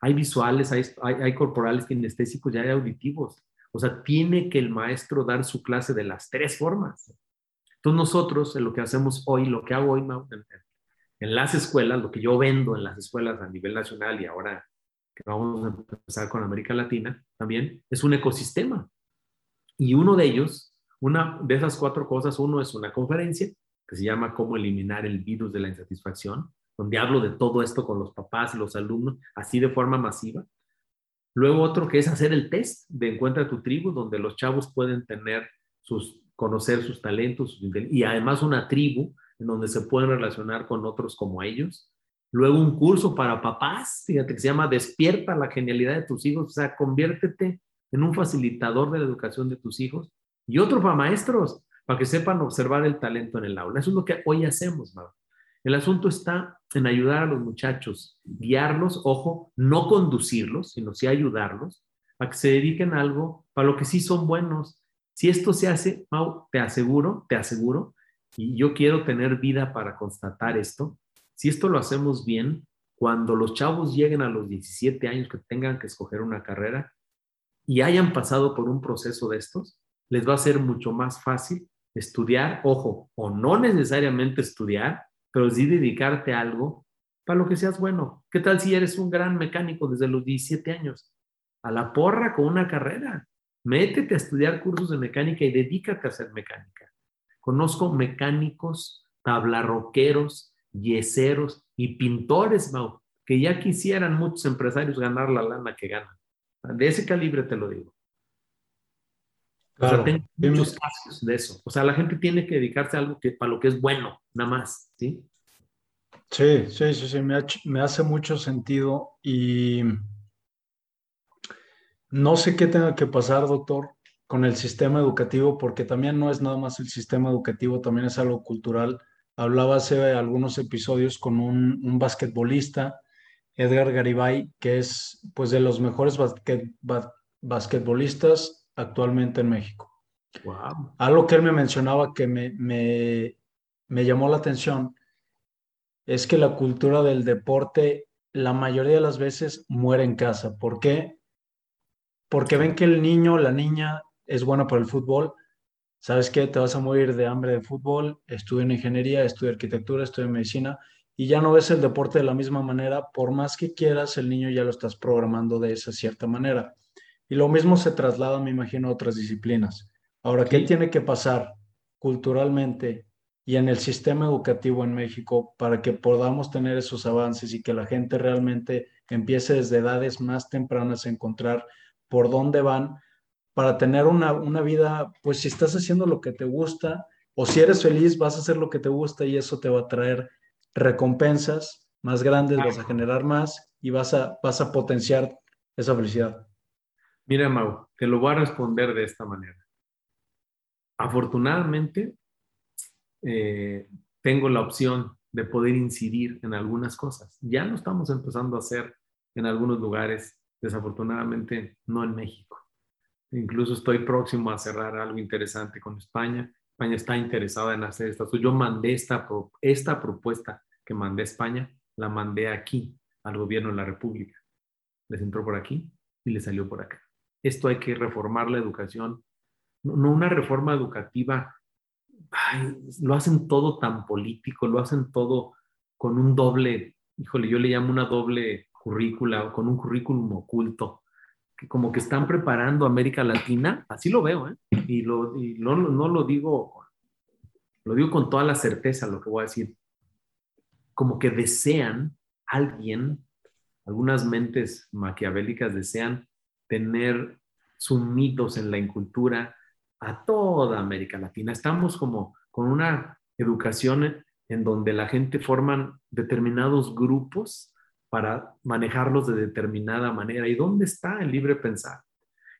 Speaker 1: Hay visuales, hay, hay, corporales, kinestésicos y hay auditivos. O sea, tiene que el maestro dar su clase de las tres formas. Entonces nosotros, en lo que hacemos hoy, lo que hago hoy en, en las escuelas, lo que yo vendo en las escuelas a nivel nacional y ahora que vamos a empezar con América Latina también, es un ecosistema. Y uno de ellos, una de esas cuatro cosas, uno es una conferencia que se llama Cómo eliminar el virus de la insatisfacción, donde hablo de todo esto con los papás y los alumnos, así de forma masiva. Luego otro que es hacer el test de Encuentra tu tribu, donde los chavos pueden tener sus, conocer sus talentos y además una tribu en donde se pueden relacionar con otros como ellos. Luego un curso para papás, fíjate que se llama Despierta la genialidad de tus hijos, o sea, conviértete en un facilitador de la educación de tus hijos y otro para maestros, para que sepan observar el talento en el aula. Eso es lo que hoy hacemos. El asunto está en ayudar a los muchachos, guiarlos, ojo, no conducirlos, sino sí ayudarlos a que se dediquen a algo para lo que sí son buenos. Si esto se hace, Mau, te aseguro, te aseguro, y yo quiero tener vida para constatar esto, si esto lo hacemos bien, cuando los chavos lleguen a los 17 años que tengan que escoger una carrera, y hayan pasado por un proceso de estos, les va a ser mucho más fácil estudiar, ojo, o no necesariamente estudiar, pero sí dedicarte a algo para lo que seas bueno. ¿Qué tal si eres un gran mecánico desde los 17 años? A la porra con una carrera. Métete a estudiar cursos de mecánica y dedícate a hacer mecánica. Conozco mecánicos, tablarroqueros, yeseros y pintores, que ya quisieran muchos empresarios ganar la lana que ganan. De ese calibre te lo digo. Claro. O sea, tengo muchos casos de eso. O sea, la gente tiene que dedicarse a algo que, para lo que es bueno, nada más, ¿sí?
Speaker 2: Sí, sí, sí, sí, me, me hace mucho sentido y no sé qué tenga que pasar, doctor, con el sistema educativo, porque también no es nada más el sistema educativo, también es algo cultural. Hablaba hace algunos episodios con un, un basquetbolista Edgar Garibay, que es pues de los mejores basquetbolistas actualmente en México. Wow. Algo que él me mencionaba que me, me, me llamó la atención es que la cultura del deporte la mayoría de las veces muere en casa. ¿Por qué? Porque ven que el niño, la niña es buena para el fútbol. ¿Sabes qué? Te vas a morir de hambre de fútbol, estudia en ingeniería, estudia arquitectura, estudia medicina y ya no ves el deporte de la misma manera, por más que quieras, el niño ya lo estás programando de esa cierta manera. Y lo mismo se traslada, me imagino, a otras disciplinas. Ahora, ¿qué tiene que pasar culturalmente y en el sistema educativo en México para que podamos tener esos avances y que la gente realmente empiece desde edades más tempranas a encontrar por dónde van para tener una, una vida, pues si estás haciendo lo que te gusta o si eres feliz, vas a hacer lo que te gusta y eso te va a traer recompensas más grandes, vas a generar más y vas a, vas a potenciar esa felicidad.
Speaker 1: Mira, Mau, te lo voy a responder de esta manera. Afortunadamente, eh, tengo la opción de poder incidir en algunas cosas. Ya lo estamos empezando a hacer en algunos lugares, desafortunadamente no en México. Incluso estoy próximo a cerrar algo interesante con España España está interesada en hacer esto. Yo mandé esta, esta propuesta que mandé a España, la mandé aquí al gobierno de la República. Les entró por aquí y les salió por acá. Esto hay que reformar la educación. No, una reforma educativa. lo hacen todo tan político, lo hacen todo con un doble, híjole, yo le llamo una doble currícula o con un currículum oculto como que están preparando América Latina, así lo veo, ¿eh? y, lo, no, no, lo digo, lo digo con toda la certeza lo que voy a decir, como que desean alguien, algunas mentes maquiavélicas desean tener sumidos en la incultura a toda América Latina. Estamos como con una educación en donde la gente forman determinados grupos para manejarlos de determinada manera. ¿Y dónde está el libre pensar?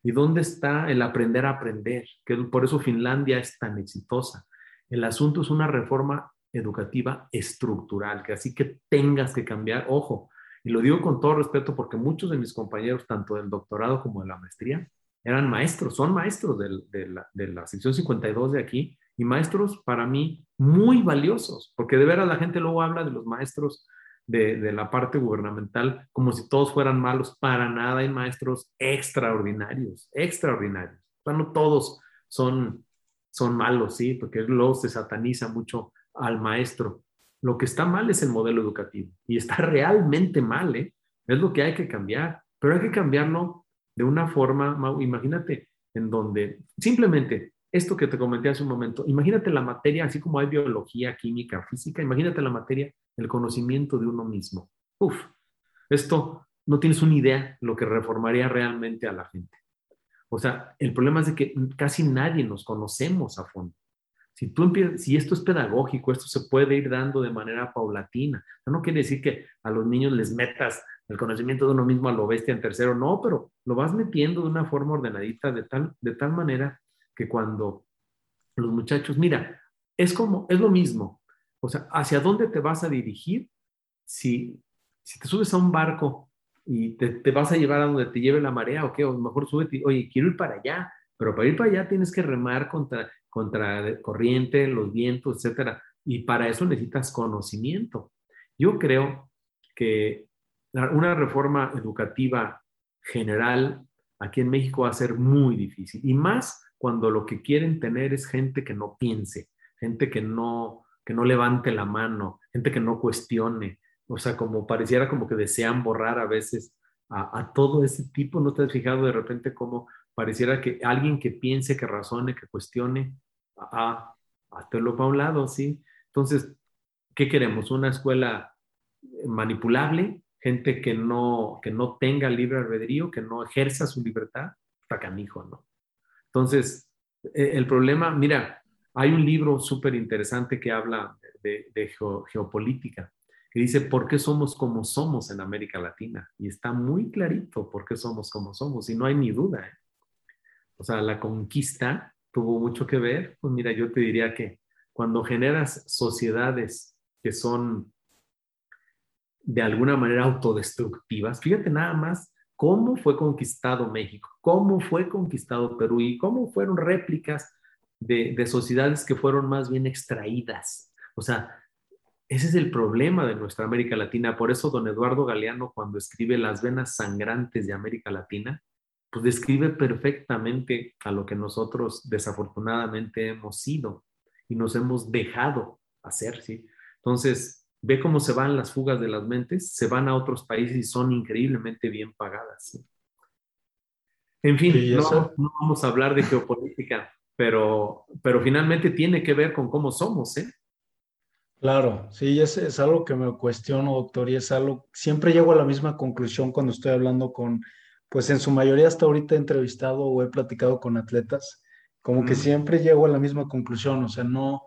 Speaker 1: ¿Y dónde está el aprender a aprender? Que por eso Finlandia es tan exitosa. El asunto es una reforma educativa estructural, que así que tengas que cambiar, ojo, y lo digo con todo respeto porque muchos de mis compañeros, tanto del doctorado como de la maestría, eran maestros, son maestros de, la, de la sección 52 de aquí, y maestros para mí muy valiosos, porque de veras la gente luego habla de los maestros de, de, la parte gubernamental como si todos fueran malos, para nada hay maestros extraordinarios, extraordinarios. Bueno, todos son, son malos, sí, porque luego se sataniza mucho al maestro. Lo que está mal es el modelo educativo y está realmente mal, ¿eh? es lo que hay que cambiar, pero hay que cambiarlo de una forma, imagínate, en donde simplemente esto que te comenté hace un momento, imagínate la materia, así como hay biología, química, física, imagínate la materia, el conocimiento de uno mismo. Uf, esto no tienes una idea lo que reformaría realmente a la gente. O sea, el problema es de que casi nadie nos conocemos a fondo. Si, tú si esto es pedagógico, esto se puede ir dando de manera paulatina. No quiere decir que a los niños les metas el conocimiento de uno mismo a lo bestia en tercero, no, pero lo vas metiendo de una forma ordenadita, de tal, de tal manera que cuando los muchachos, mira, es como, es lo mismo. O sea, ¿hacia dónde te vas a dirigir si, si te subes a un barco y te, te, vas a llevar a donde te lleve la marea o qué? O mejor súbete, oye, quiero ir para allá, pero para ir para allá tienes que remar contra, contra corriente, los vientos, etcétera. Y para eso necesitas conocimiento. Yo creo que una reforma educativa general aquí en México va a ser muy difícil. Y más cuando lo que quieren tener es gente que no piense, gente que no, que no levante la mano, gente que no cuestione. O sea, como pareciera como que desean borrar a veces a, todo ese tipo. ¿No te has fijado de repente cómo pareciera que alguien que piense, que razone, que cuestione, a, a lo para un lado, ¿sí? Entonces, ¿qué queremos? ¿Una escuela manipulable? Gente que no, que no tenga libre albedrío, que no ejerza su libertad, está canijo, ¿no? Entonces, e, el problema, mira, hay un libro súper interesante que habla de, geopolítica, que dice por qué somos como somos en América Latina. Y está muy clarito por qué somos como somos, y no hay ni duda. ¿eh? O sea, la conquista tuvo mucho que ver. Pues mira, yo te diría que cuando generas sociedades que son de alguna manera autodestructivas, fíjate nada más cómo fue conquistado México, cómo fue conquistado Perú y cómo fueron réplicas de, sociedades que fueron más bien extraídas. O sea, ese es el problema de nuestra América Latina. Por eso don Eduardo Galeano, cuando escribe Las venas sangrantes de América Latina, pues describe perfectamente a lo que nosotros desafortunadamente hemos sido y nos hemos dejado hacer, ¿sí? Entonces, ve cómo se van las fugas de las mentes, se van a otros países y son increíblemente bien pagadas. En fin, no, vamos a hablar de geopolítica, pero, pero finalmente tiene que ver con cómo somos, ¿eh?
Speaker 2: Claro, sí, es, es algo que me cuestiono, doctor, y es algo, siempre llego a la misma conclusión cuando estoy hablando con, pues en su mayoría hasta ahorita he entrevistado o he platicado con atletas, como que siempre llego a la misma conclusión, o sea, no,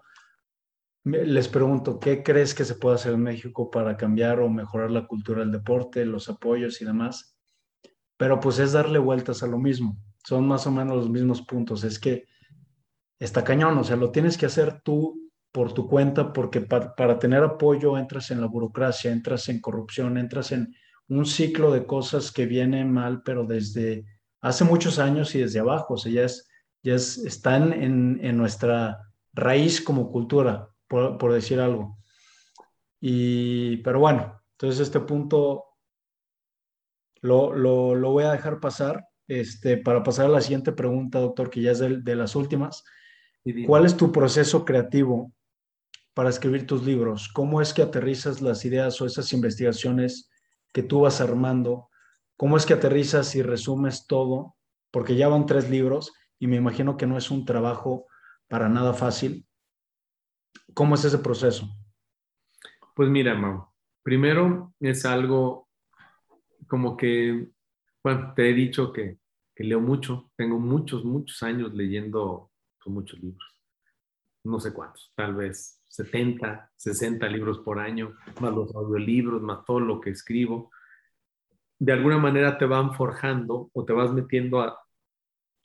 Speaker 2: les pregunto, ¿qué crees que se puede hacer en México para cambiar o mejorar la cultura del deporte, los apoyos y demás? Pero pues es darle vueltas a lo mismo. Son más o menos los mismos puntos. Es que está cañón, o sea, lo tienes que hacer tú por tu cuenta porque para, tener apoyo entras en la burocracia, entras en corrupción, entras en un ciclo de cosas que vienen mal, pero desde hace muchos años y desde abajo, o sea, ya, es, ya es, están en, en nuestra raíz como cultura por, decir algo. Y, pero bueno, entonces este punto lo, lo, voy a dejar pasar este, para pasar a la siguiente pregunta, doctor, que ya es de las últimas. ¿Cuál es tu proceso creativo para escribir tus libros? ¿Cómo es que aterrizas las ideas o esas investigaciones que tú vas armando? ¿Cómo es que aterrizas y resumes todo? Porque ya van tres libros y me imagino que no es un trabajo para nada fácil. ¿Cómo es ese proceso?
Speaker 1: Pues mira, Mau, primero es algo como que, bueno, te he dicho que que leo mucho. Tengo muchos, muchos años leyendo pues, muchos libros. No sé cuántos, tal vez 70, 60 libros por año, más los audiolibros, más todo lo que escribo. De alguna manera te van forjando o te vas metiendo a...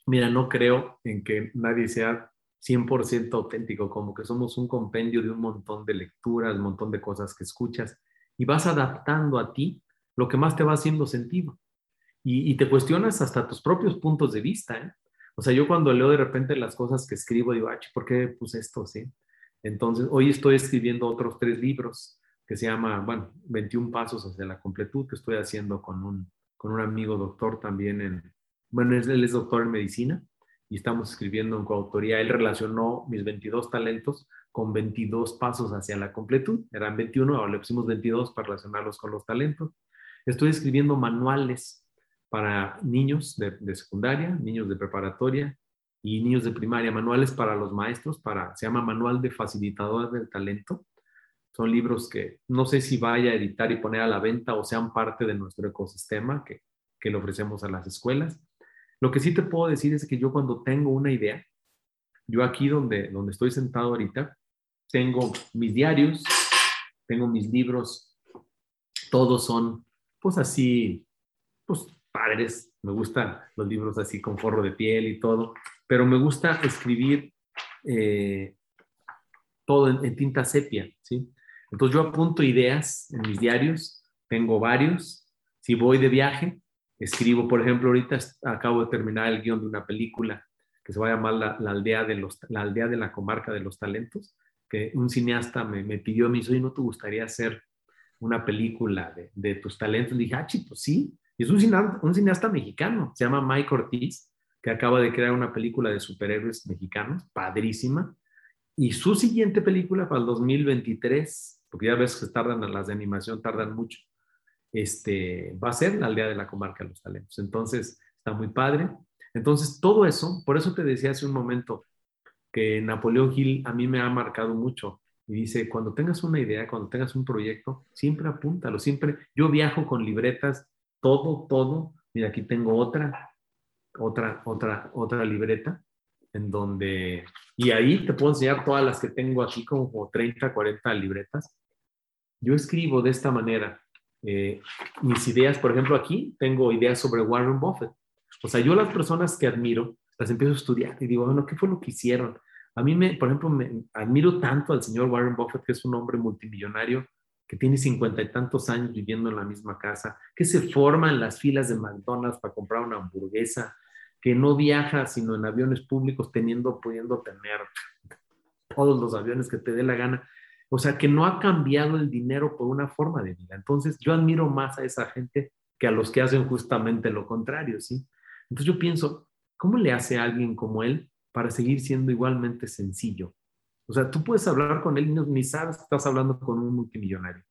Speaker 1: Mira, no creo en que nadie sea 100% auténtico, como que somos un compendio de un montón de lecturas, un montón de cosas que escuchas y vas adaptando a ti lo que más te va haciendo sentido. Y, te cuestionas hasta tus propios puntos de vista. ¿eh? O sea, yo cuando leo de repente las cosas que escribo, digo, ¿por qué puse esto? ¿sí? Entonces, hoy estoy escribiendo otros tres libros que se llama, bueno, 21 Pasos hacia la Completud, que estoy haciendo con un, con un amigo doctor también en, bueno, él es doctor en medicina y estamos escribiendo en coautoría. Él relacionó mis 22 talentos con 22 pasos hacia la completud. Eran 21, ahora le pusimos 22 para relacionarlos con los talentos. Estoy escribiendo manuales para niños de, secundaria, niños de preparatoria y niños de primaria, manuales para los maestros, para, se llama Manual de Facilitador del Talento. Son libros que no sé si vaya a editar y poner a la venta o sean parte de nuestro ecosistema que, que le ofrecemos a las escuelas. Lo que sí te puedo decir es que yo cuando tengo una idea, yo aquí donde, donde estoy sentado ahorita, tengo mis diarios, tengo mis libros, todos son pues así, pues padres, me gustan los libros así con forro de piel y todo, pero me gusta escribir eh, todo en, tinta sepia, ¿sí? Entonces yo apunto ideas en mis diarios, tengo varios, si voy de viaje, escribo, por ejemplo, ahorita acabo de terminar el guion de una película que se va a llamar la, aldea, de los, la aldea de la comarca de los talentos, que un cineasta me, me pidió, me dijo, ¿no te gustaría hacer una película de, tus talentos. Le dije, ah, pues sí. Y es un cineasta, mexicano, se llama Mike Ortiz, que acaba de crear una película de superhéroes mexicanos, padrísima. Y su siguiente película para el 2023, porque ya ves que tardan, las de animación tardan mucho, este, va a ser la aldea de la comarca de los talentos. Entonces, está muy padre. Entonces, todo eso, por eso te decía hace un momento que Napoleón Hill a mí me ha marcado mucho, y dice, cuando tengas una idea, cuando tengas un proyecto, siempre apúntalo, siempre. Yo viajo con libretas, todo, todo. Mira, aquí tengo otra, otra, otra, otra libreta en donde, y ahí te puedo enseñar todas las que tengo aquí, como 30, 40 libretas. Yo escribo de esta manera. Eh, mis ideas, por ejemplo, aquí tengo ideas sobre Warren Buffett. O sea, yo las personas que admiro, las empiezo a estudiar y digo, bueno, ¿qué fue lo que hicieron? A mí, me, por ejemplo, me admiro tanto al señor Warren Buffett, que es un hombre multimillonario, que tiene cincuenta y tantos años viviendo en la misma casa, que se forma en las filas de McDonald's para comprar una hamburguesa, que no viaja sino en aviones públicos, teniendo, pudiendo tener todos los aviones que te dé la gana. O sea, que no ha cambiado el dinero por una forma de vida. Entonces, yo admiro más a esa gente que a los que hacen justamente lo contrario, ¿sí? Entonces yo pienso, ¿cómo le hace alguien como él para seguir siendo igualmente sencillo. O sea, tú puedes hablar con él y ni sabes que estás hablando con un multimillonario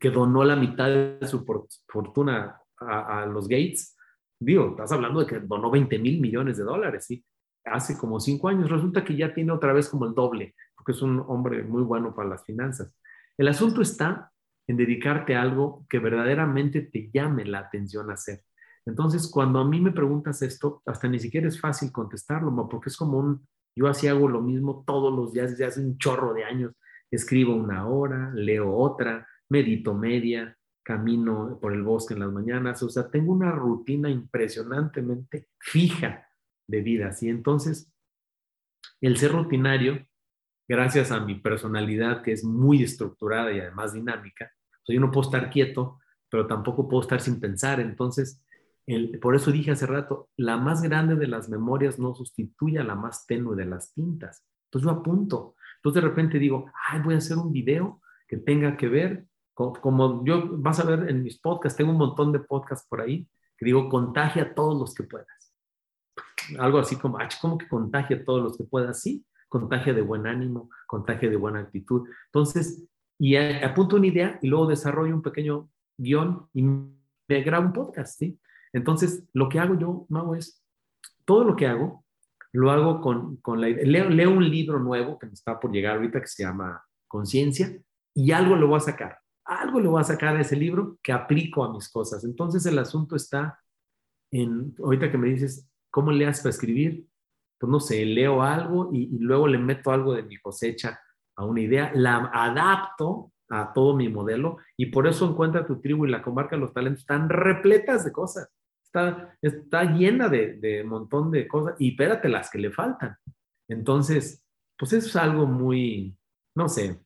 Speaker 1: que donó la mitad de su fortuna a, los Gates. Digo, estás hablando de que donó 20 mil millones de dólares, ¿sí? Hace como cinco años. Resulta que ya tiene otra vez como el doble, porque es un hombre muy bueno para las finanzas. El asunto está en dedicarte a algo que verdaderamente te llame la atención a hacer. Entonces, cuando a mí me preguntas esto, hasta ni siquiera es fácil contestarlo, porque es como un, yo así hago lo mismo todos los días, desde hace un chorro de años. Escribo una hora, leo otra, medito media, camino por el bosque en las mañanas, o sea, tengo una rutina impresionantemente fija de vida, ¿sí? Entonces, el ser rutinario, gracias a mi personalidad que es muy estructurada y además dinámica, o yo no puedo estar quieto, pero tampoco puedo estar sin pensar, entonces por eso dije hace rato, la más grande de las memorias no sustituye a la más tenue de las tintas. Entonces yo apunto. Entonces de repente digo, ay, voy a hacer un video que tenga que ver, como, yo, vas a ver en mis podcasts, tengo un montón de podcasts por ahí, que digo, contagia a todos los que puedas. Algo así como, ah, ¿cómo que contagia a todos los que puedas? Sí, contagia de buen ánimo, contagia de buena actitud. Entonces, y apunto una idea y luego desarrollo un pequeño guion y me grabo un podcast, ¿sí? Entonces, lo que hago yo, Mau, es todo lo que hago, lo hago con, con la idea. Leo, un libro nuevo que me está por llegar ahorita que se llama Conciencia y algo lo voy a sacar. Algo lo voy a sacar de ese libro que aplico a mis cosas. Entonces, el asunto está en, ahorita que me dices, ¿cómo le haces para escribir? Pues no sé, leo algo y, luego le meto algo de mi cosecha a una idea, la adapto a todo mi modelo y por eso encuentra tu tribu y la comarca los talentos están repletas de cosas. Está, está llena de, de montón de cosas y espérate las que le faltan. Entonces, pues es algo muy, no sé,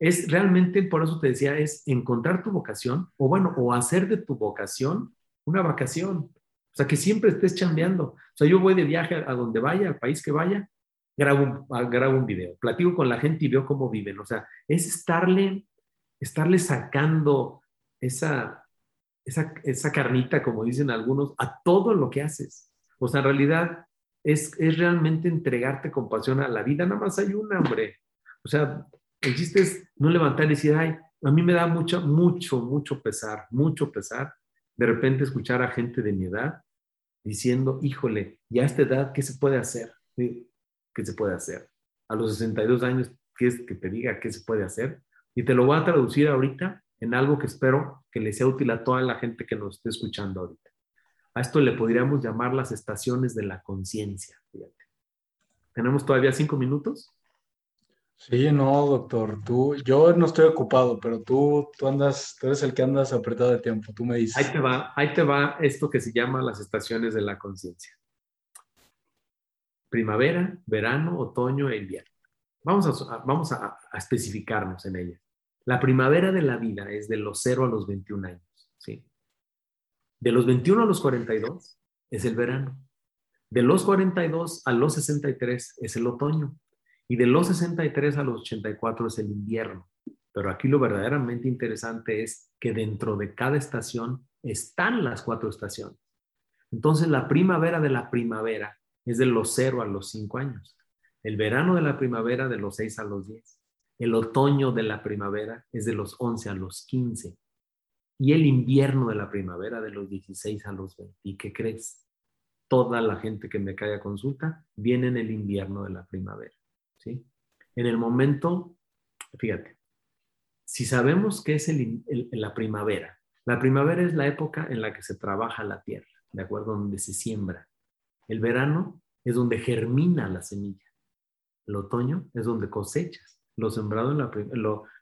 Speaker 1: es realmente, por eso te decía, es encontrar tu vocación o bueno, o hacer de tu vocación una vacación. O sea, que siempre estés chambeando. O sea, yo voy de viaje a donde vaya, al país que vaya, grabo, grabo un video, platico con la gente y veo cómo viven. O sea, es estarle estarle sacando esa, esa, carnita, como dicen algunos, a todo lo que haces. O sea, en realidad es, es realmente entregarte con pasión a la vida. Nada más hay una, hombre. O sea, el no levantar y decir, ay, a mí me da mucho, mucho, mucho pesar, mucho pesar de repente escuchar a gente de mi edad diciendo, híjole, ya a esta edad, ¿qué se puede hacer? ¿Qué se puede hacer? A los 62 años, ¿qué es que te diga qué se puede hacer? Y te lo voy a traducir ahorita en algo que espero que le sea útil a toda la gente que nos esté escuchando ahorita. A esto le podríamos llamar las estaciones de la conciencia. ¿Tenemos todavía cinco minutos?
Speaker 2: Sí, no, doctor. Tú, yo no estoy ocupado, pero tú, tú andas, tú eres el que andas apretado de tiempo. Tú me dices.
Speaker 1: Ahí te va, ahí te va esto que se llama las estaciones de la conciencia. Primavera, verano, otoño e invierno. Vamos a, vamos a especificarnos en ellas. La primavera de la vida es de los 0 a los 21 años, ¿sí? De los 21 a los 42 es el verano. De los 42 a los 63 es el otoño. Y de los 63 a los 84 es el invierno. Pero aquí lo verdaderamente interesante es que dentro de cada estación están las cuatro estaciones. Entonces la primavera de la primavera es de los 0 a los 5 años. El verano de la primavera de los 6 a los 10. El otoño de la primavera es de los 11 a los 15 y el invierno de la primavera de los 16 a los 20. ¿Y qué crees? Toda la gente que me cae a consulta viene en el invierno de la primavera. ¿sí? En el momento, fíjate, si sabemos que es la primavera, la primavera es la época en la que se trabaja la tierra, ¿de acuerdo? Donde se siembra. El verano es donde germina la semilla. El otoño es donde cosechas lo sembrado, en la,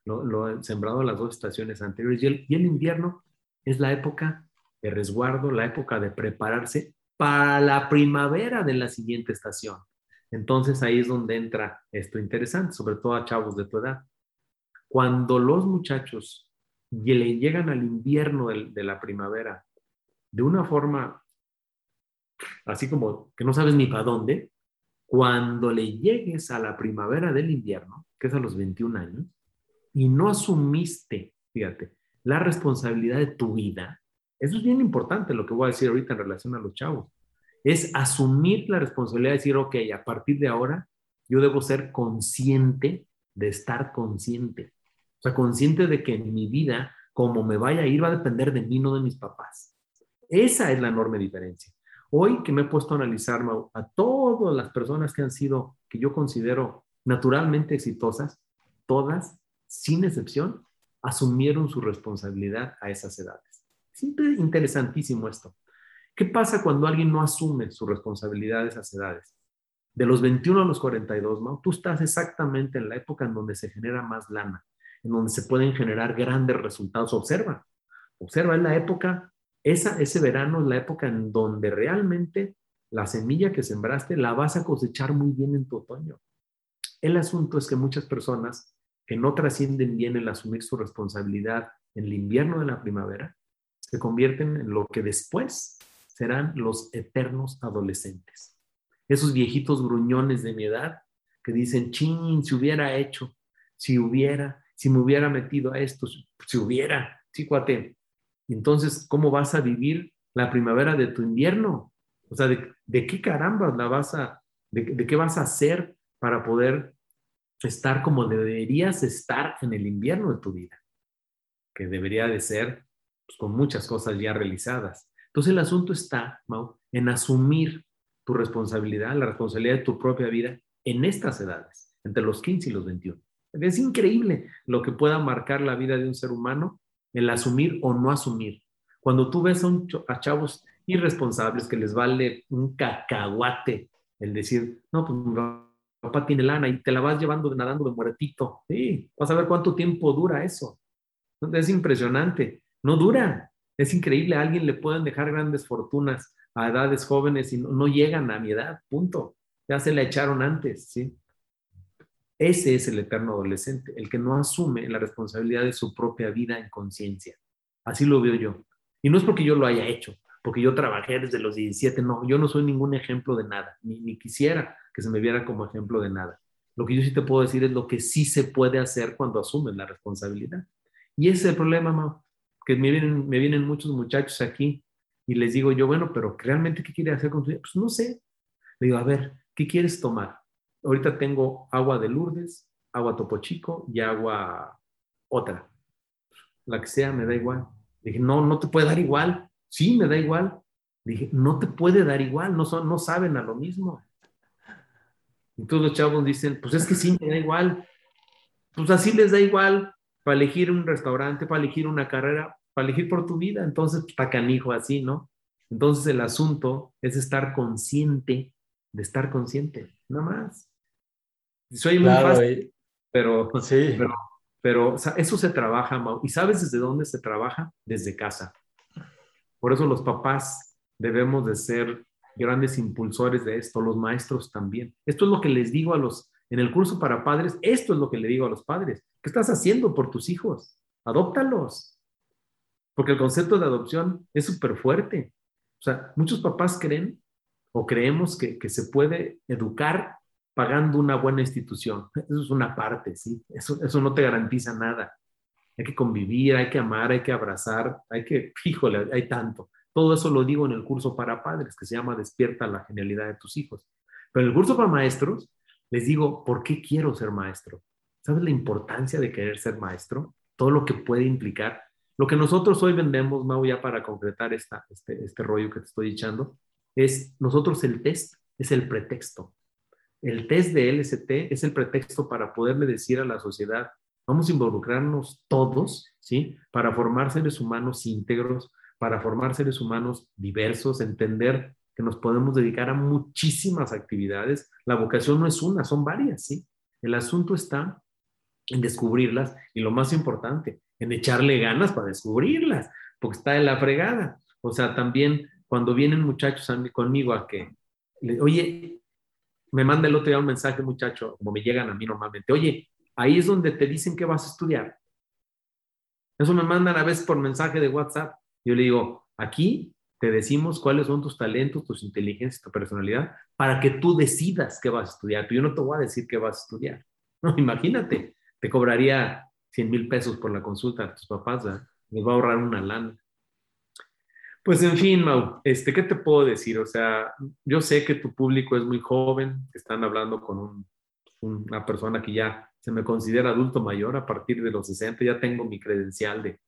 Speaker 1: lo, sembrado en las dos estaciones anteriores. Y el, y el invierno es la época de resguardo, la época de prepararse para la primavera de la siguiente estación. Entonces ahí es donde entra esto interesante, sobre todo a chavos de tu edad. Cuando los muchachos le llegan al invierno de, de la primavera de una forma así como que no sabes ni para dónde, cuando le llegues a la primavera del invierno, que es a los 21 años, y no asumiste, fíjate, la responsabilidad de tu vida, eso es bien importante lo que voy a decir ahorita en relación a los chavos, es asumir la responsabilidad de decir, ok, a partir de ahora yo debo ser consciente de estar consciente. O sea, consciente de que en mi vida, como me vaya a ir, va a depender de mí, no de mis papás. Esa es la enorme diferencia. Hoy que me he puesto a analizar a todas las personas que han sido, que yo considero naturalmente exitosas, todas, sin excepción, asumieron su responsabilidad a esas edades. Es interesantísimo esto. ¿Qué pasa cuando alguien no asume su responsabilidad a esas edades? De los 21 a los 42, ¿no? Tú estás exactamente en la época en donde se genera más lana, en donde se pueden generar grandes resultados. Observa, observa, es la época esa, ese verano es la época en donde realmente la semilla que sembraste la vas a cosechar muy bien en tu otoño. El asunto es que muchas personas que no trascienden bien el asumir su responsabilidad en el invierno de la primavera, se convierten en lo que después serán los eternos adolescentes. Esos viejitos gruñones de mi edad que dicen, chin, si hubiera hecho, si hubiera, si me hubiera metido a esto, si hubiera, sí, cuate, entonces, ¿cómo vas a vivir la primavera de tu invierno? O sea, ¿de, qué caramba la vas a, de, qué vas a hacer para poder estar como deberías estar en el invierno de tu vida? Que debería de ser pues, con muchas cosas ya realizadas. Entonces, el asunto está, Mau, en asumir tu responsabilidad, la responsabilidad de tu propia vida en estas edades, entre los 15 y los 21. Es increíble lo que pueda marcar la vida de un ser humano el asumir o no asumir. Cuando tú ves a, chavos, irresponsables que les vale un cacahuate el decir, no, pues papá tiene lana y te la vas llevando nadando de muertito. Sí, vas a ver cuánto tiempo dura eso. Es impresionante. No dura. Es increíble. A alguien le pueden dejar grandes fortunas a edades jóvenes y no, llegan a mi edad. Punto. Ya se la echaron antes, ¿sí? Ese es el eterno adolescente, el que no asume la responsabilidad de su propia vida en conciencia. Así lo veo yo. Y no es porque yo lo haya hecho, porque yo trabajé desde los 17, no, yo no soy ningún ejemplo de nada, ni, quisiera que se me viera como ejemplo de nada. Lo que yo sí te puedo decir es lo que sí se puede hacer cuando asumen la responsabilidad. Y ese es el problema, que me vienen, muchos muchachos aquí y les digo yo, bueno, pero realmente qué quiere hacer con tu vida? Pues no sé. Le digo, a ver, ¿qué quieres tomar? Ahorita tengo agua de Lourdes, agua Topo Chico y agua otra. La que sea, me da igual. Dije, no, no te puede dar igual. Sí, me da igual. Dije, no te puede dar igual, no, son, no saben a lo mismo. Entonces los chavos dicen, pues es que sí, me da igual. Pues así les da igual para elegir un restaurante, para elegir una carrera, para elegir por tu vida. Entonces, está canijo así, ¿no? Entonces el asunto es estar consciente de estar consciente, nada más. Soy muy fácil, pero, sí. pero, pero eso se trabaja, ¿Y sabes desde dónde se trabaja? Desde casa. Por eso los papás debemos de ser grandes impulsores de esto, los maestros también. Esto es lo que les digo a los, en el curso para padres, esto es lo que le digo a los padres. ¿Qué estás haciendo por tus hijos? Adóptalos. Porque el concepto de adopción es súper fuerte. O sea, muchos papás creen o creemos que, se puede educar pagando una buena institución. Eso es una parte, ¿sí? Eso, eso no te garantiza nada hay que convivir, hay que amar, hay que abrazar, hay que, fíjole, hay tanto. Todo eso lo digo en el curso para padres que se llama Despierta la genialidad de tus hijos. Pero en el curso para maestros les digo, ¿por qué quiero ser maestro? ¿Sabes la importancia de querer ser maestro? Todo lo que puede implicar. Lo que nosotros hoy vendemos, Mau, ya para concretar este, este rollo que te estoy echando, es nosotros el test, es el pretexto. El test de LST es el pretexto para poderle decir a la sociedad, Vamos a involucrarnos todos, ¿sí? Para formar seres humanos íntegros, para formar seres humanos diversos, entender que nos podemos dedicar a muchísimas actividades. La vocación no es una, son varias, ¿sí? El asunto está en descubrirlas y lo más importante, en echarle ganas para descubrirlas, porque está en la fregada. O sea, también cuando vienen muchachos conmigo a que, oye, me manda el otro día un mensaje, muchacho, como me llegan a mí normalmente, oye, Ahí es donde te dicen que vas a estudiar. Eso me mandan a veces por mensaje de WhatsApp. Yo le digo, aquí te decimos cuáles son tus talentos, tus inteligencias, tu personalidad, para que tú decidas qué vas a estudiar. Yo no te voy a decir qué vas a estudiar. No, imagínate, te cobraría 100 mil pesos por la consulta a tus papás, ¿verdad? les va a ahorrar una lana. Pues en fin, Mau, este, ¿qué te puedo decir? O sea, yo sé que tu público es muy joven, están hablando con una persona que ya se me considera adulto mayor a partir de los 60, ya tengo mi credencial de,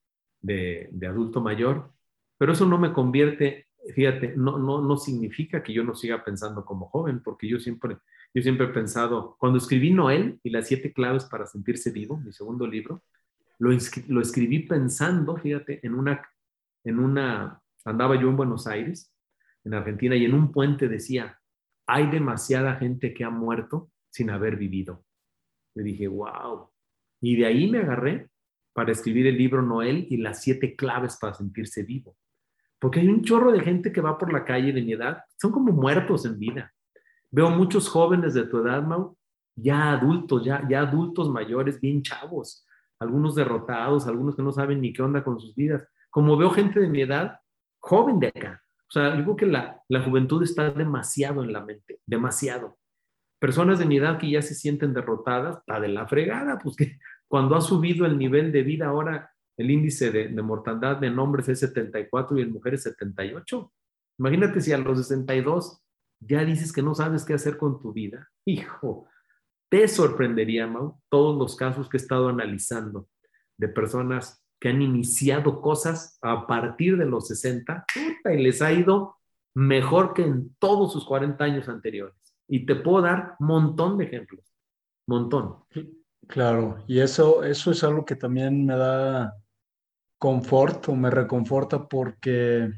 Speaker 1: de, adulto mayor, pero eso no me convierte, fíjate, no, no, no significa que yo no siga pensando como joven, porque yo siempre, yo siempre he pensado, cuando escribí Noel y las siete claves para sentirse vivo, mi segundo libro, lo, lo escribí pensando, fíjate, en una, en una, andaba yo en Buenos Aires, en Argentina, y en un puente decía, hay demasiada gente que ha muerto sin haber vivido. Le dije, wow. Y de ahí me agarré para escribir el libro Noel y las siete claves para sentirse vivo. Porque hay un chorro de gente que va por la calle de mi edad, son como muertos en vida. Veo muchos jóvenes de tu edad, Mau, ya adultos, ya, ya adultos mayores, bien chavos, algunos derrotados, algunos que no saben ni qué onda con sus vidas. Como veo gente de mi edad, joven de acá. O sea, digo que la, la juventud está demasiado en la mente, demasiado personas de mi edad que ya se sienten derrotadas, está de la fregada, pues que cuando ha subido el nivel de vida ahora, el índice de, mortandad de hombres es 74 y en mujeres 78. Imagínate si a los 62 ya dices que no sabes qué hacer con tu vida. Hijo, te sorprendería, Mau, todos los casos que he estado analizando de personas que han iniciado cosas a partir de los 60 y les ha ido mejor que en todos sus 40 años anteriores. Y te puedo dar montón de ejemplos, montón.
Speaker 2: Claro, y eso, eso es algo que también me da confort o me reconforta porque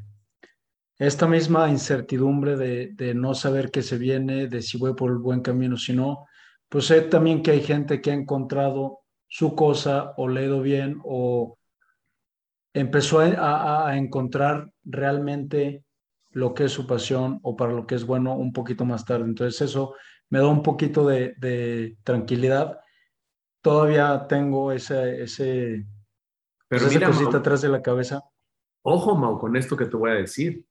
Speaker 2: esta misma incertidumbre de, de, no saber qué se viene, de si voy por el buen camino, si no, pues sé también que hay gente que ha encontrado su cosa o leído bien o empezó a, a, encontrar realmente lo que es su pasión o para lo que es bueno un poquito más tarde. Entonces eso me da un poquito de, de tranquilidad. Todavía tengo ese, ese, pues esa cosita atrás de la cabeza.
Speaker 1: Ojo, Mau, con esto que te voy a decir.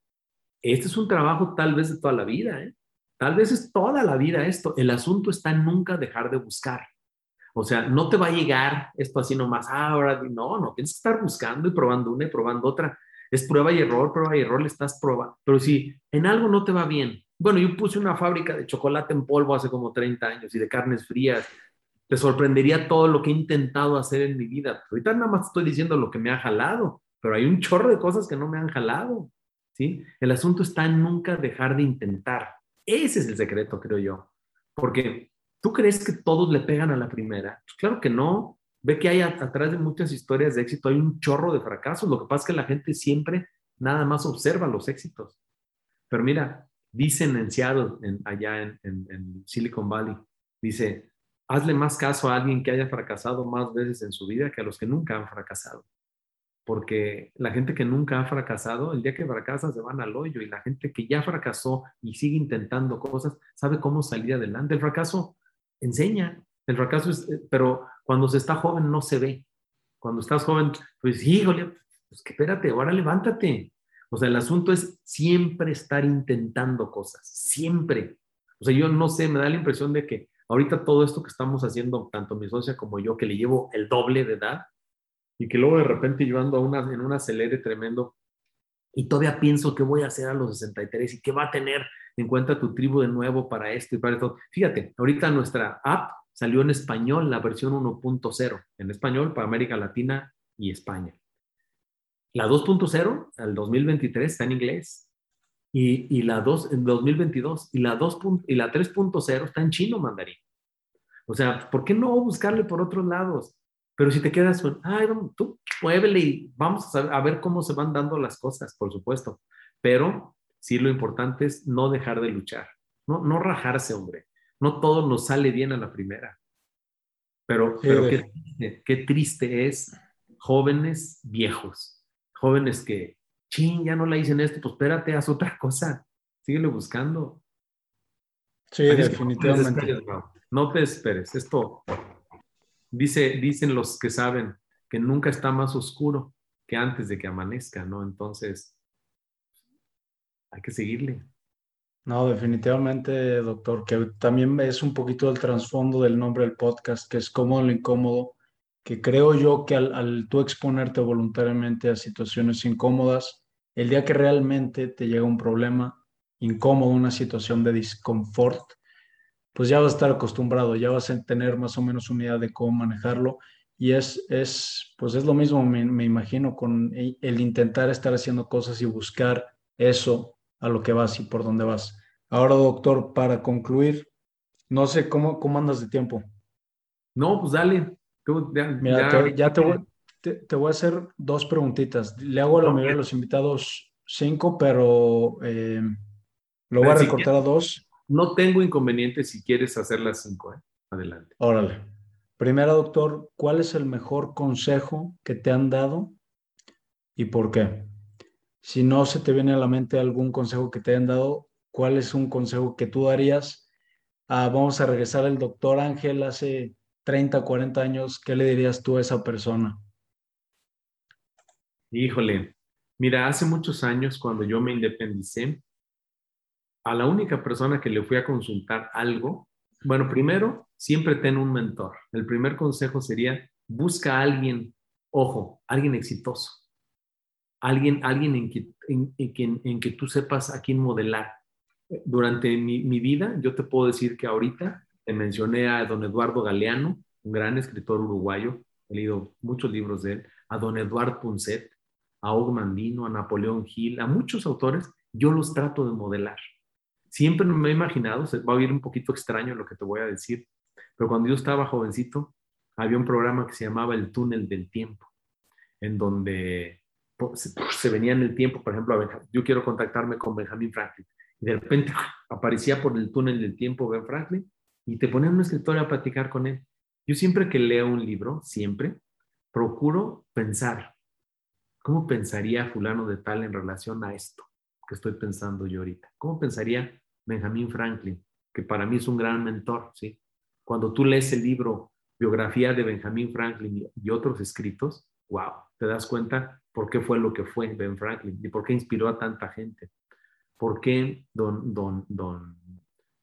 Speaker 1: Este es un trabajo tal vez de toda la vida, ¿eh? Tal vez es toda la vida esto. El asunto está en nunca dejar de buscar. O sea, no te va a llegar esto así nomás, ah, ahora no, no, tienes que estar buscando y probando una y probando otra. Es prueba y error, prueba y error, le estás probando. Pero si en algo no te va bien, bueno, yo puse una fábrica de chocolate en polvo hace como 30 años y de carnes frías. Te sorprendería todo lo que he intentado hacer en mi vida. Ahorita nada más estoy diciendo lo que me ha jalado, pero hay un chorro de cosas que no me han jalado. ¿sí? El asunto está en nunca dejar de intentar. Ese es el secreto, creo yo. Porque ¿Tú crees que todos le pegan a la primera? Pues claro que no. Ve que hay atrás de muchas historias de éxito, hay un chorro de fracasos. Lo que pasa es que la gente siempre nada más observa los éxitos. Pero mira, dicen en Seattle, allá en, en Silicon Valley, dice, hazle más caso a alguien que haya fracasado más veces en su vida que a los que nunca han fracasado. Porque la gente que nunca ha fracasado, el día que fracasa se van al hoyo y la gente que ya fracasó y sigue intentando cosas, sabe cómo salir adelante. El fracaso enseña. El fracaso es, eh, pero cuando se está joven no se ve. Cuando estás joven, pues híjole, pues que espérate, ahora levántate. O sea, el asunto es siempre estar intentando cosas, siempre. O sea, yo no sé, me da la impresión de que ahorita todo esto que estamos haciendo, tanto mi socia como yo, que le llevo el doble de edad, y que luego de repente yo ando a una, en un acelere tremendo, y todavía pienso qué voy a hacer a los 63 y qué va a tener encuentra tu tribu de nuevo para esto y para esto. Fíjate, ahorita nuestra app salió en español, la versión 1.0, en español para América Latina y España. La 2.0, el 2023, está en inglés. Y, y la 2, en 2022, y la, 2. y la 3.0 está en chino mandarín. O sea, ¿por qué no buscarle por otros lados? Pero si te quedas con, ay, tú muévele y vamos a, ver cómo se van dando las cosas, por supuesto. Pero sí lo importante es no dejar de luchar, no, no rajarse, hombre. No todo nos sale bien a la primera. Pero, pero qué, triste, qué triste es jóvenes viejos, jóvenes que, ching, ya no la dicen esto, pues espérate, haz otra cosa, síguele buscando.
Speaker 2: Sí, definitivamente.
Speaker 1: No te, esperes, esto dice, dicen los que saben que nunca está más oscuro que antes de que amanezca, ¿no? Entonces, hay que seguirle.
Speaker 2: No, definitivamente, doctor, que también es un poquito el trasfondo del nombre del podcast, que es cómodo lo incómodo, que creo yo que al, al, tú exponerte voluntariamente a situaciones incómodas, el día que realmente te llega un problema incómodo, una situación de disconfort, pues ya vas a estar acostumbrado, ya vas a tener más o menos una idea de cómo manejarlo. Y es, es pues es lo mismo, me, me imagino, con el intentar estar haciendo cosas y buscar eso a lo que vas y por dónde vas. Ahora, doctor, para concluir, no sé cómo, cómo andas de tiempo.
Speaker 1: No, pues dale.
Speaker 2: Mira, ya, te, voy, te, voy, a hacer dos preguntitas. Le hago a la mayoría de los invitados cinco, pero eh, lo voy a recortar a dos.
Speaker 1: No tengo inconveniente si quieres hacer las cinco. ¿eh? Adelante.
Speaker 2: Órale. Primero, doctor, ¿cuál es el mejor consejo que te han dado y por qué? Si no se te viene a la mente algún consejo que te hayan dado, ¿cuál es un consejo que tú darías? Ah, vamos a regresar al doctor Ángel hace 30, 40 años. ¿Qué le dirías tú a esa persona?
Speaker 1: Híjole, mira, hace muchos años cuando yo me independicé, a la única persona que le fui a consultar algo, bueno, primero, siempre ten un mentor. El primer consejo sería, busca a alguien, ojo, alguien exitoso alguien, alguien en, que, en, en, que tú sepas a quién modelar. Durante mi, vida, yo te puedo decir que ahorita te mencioné a don Eduardo Galeano, un gran escritor uruguayo, he leído muchos libros de él, a don Eduardo Punset, a Og Mandino, a Napoleón Gil, a muchos autores, yo los trato de modelar. Siempre me he imaginado, se va a oír un poquito extraño lo que te voy a decir, pero cuando yo estaba jovencito, había un programa que se llamaba El túnel del tiempo, en donde se venía en el tiempo, por ejemplo, yo quiero contactarme con Benjamin Franklin. Y de repente aparecía por el túnel del tiempo Ben Franklin y te ponían un escritorio a platicar con él. Yo siempre que leo un libro, siempre, procuro pensar, ¿cómo pensaría fulano de tal en relación a esto que estoy pensando yo ahorita? ¿Cómo pensaría Benjamin Franklin, que para mí es un gran mentor, ¿sí? Cuando tú lees el libro Biografía de Benjamin Franklin y otros escritos, wow, te das cuenta por qué fue lo que fue Ben Franklin y por qué inspiró a tanta gente. ¿Por qué don, don, don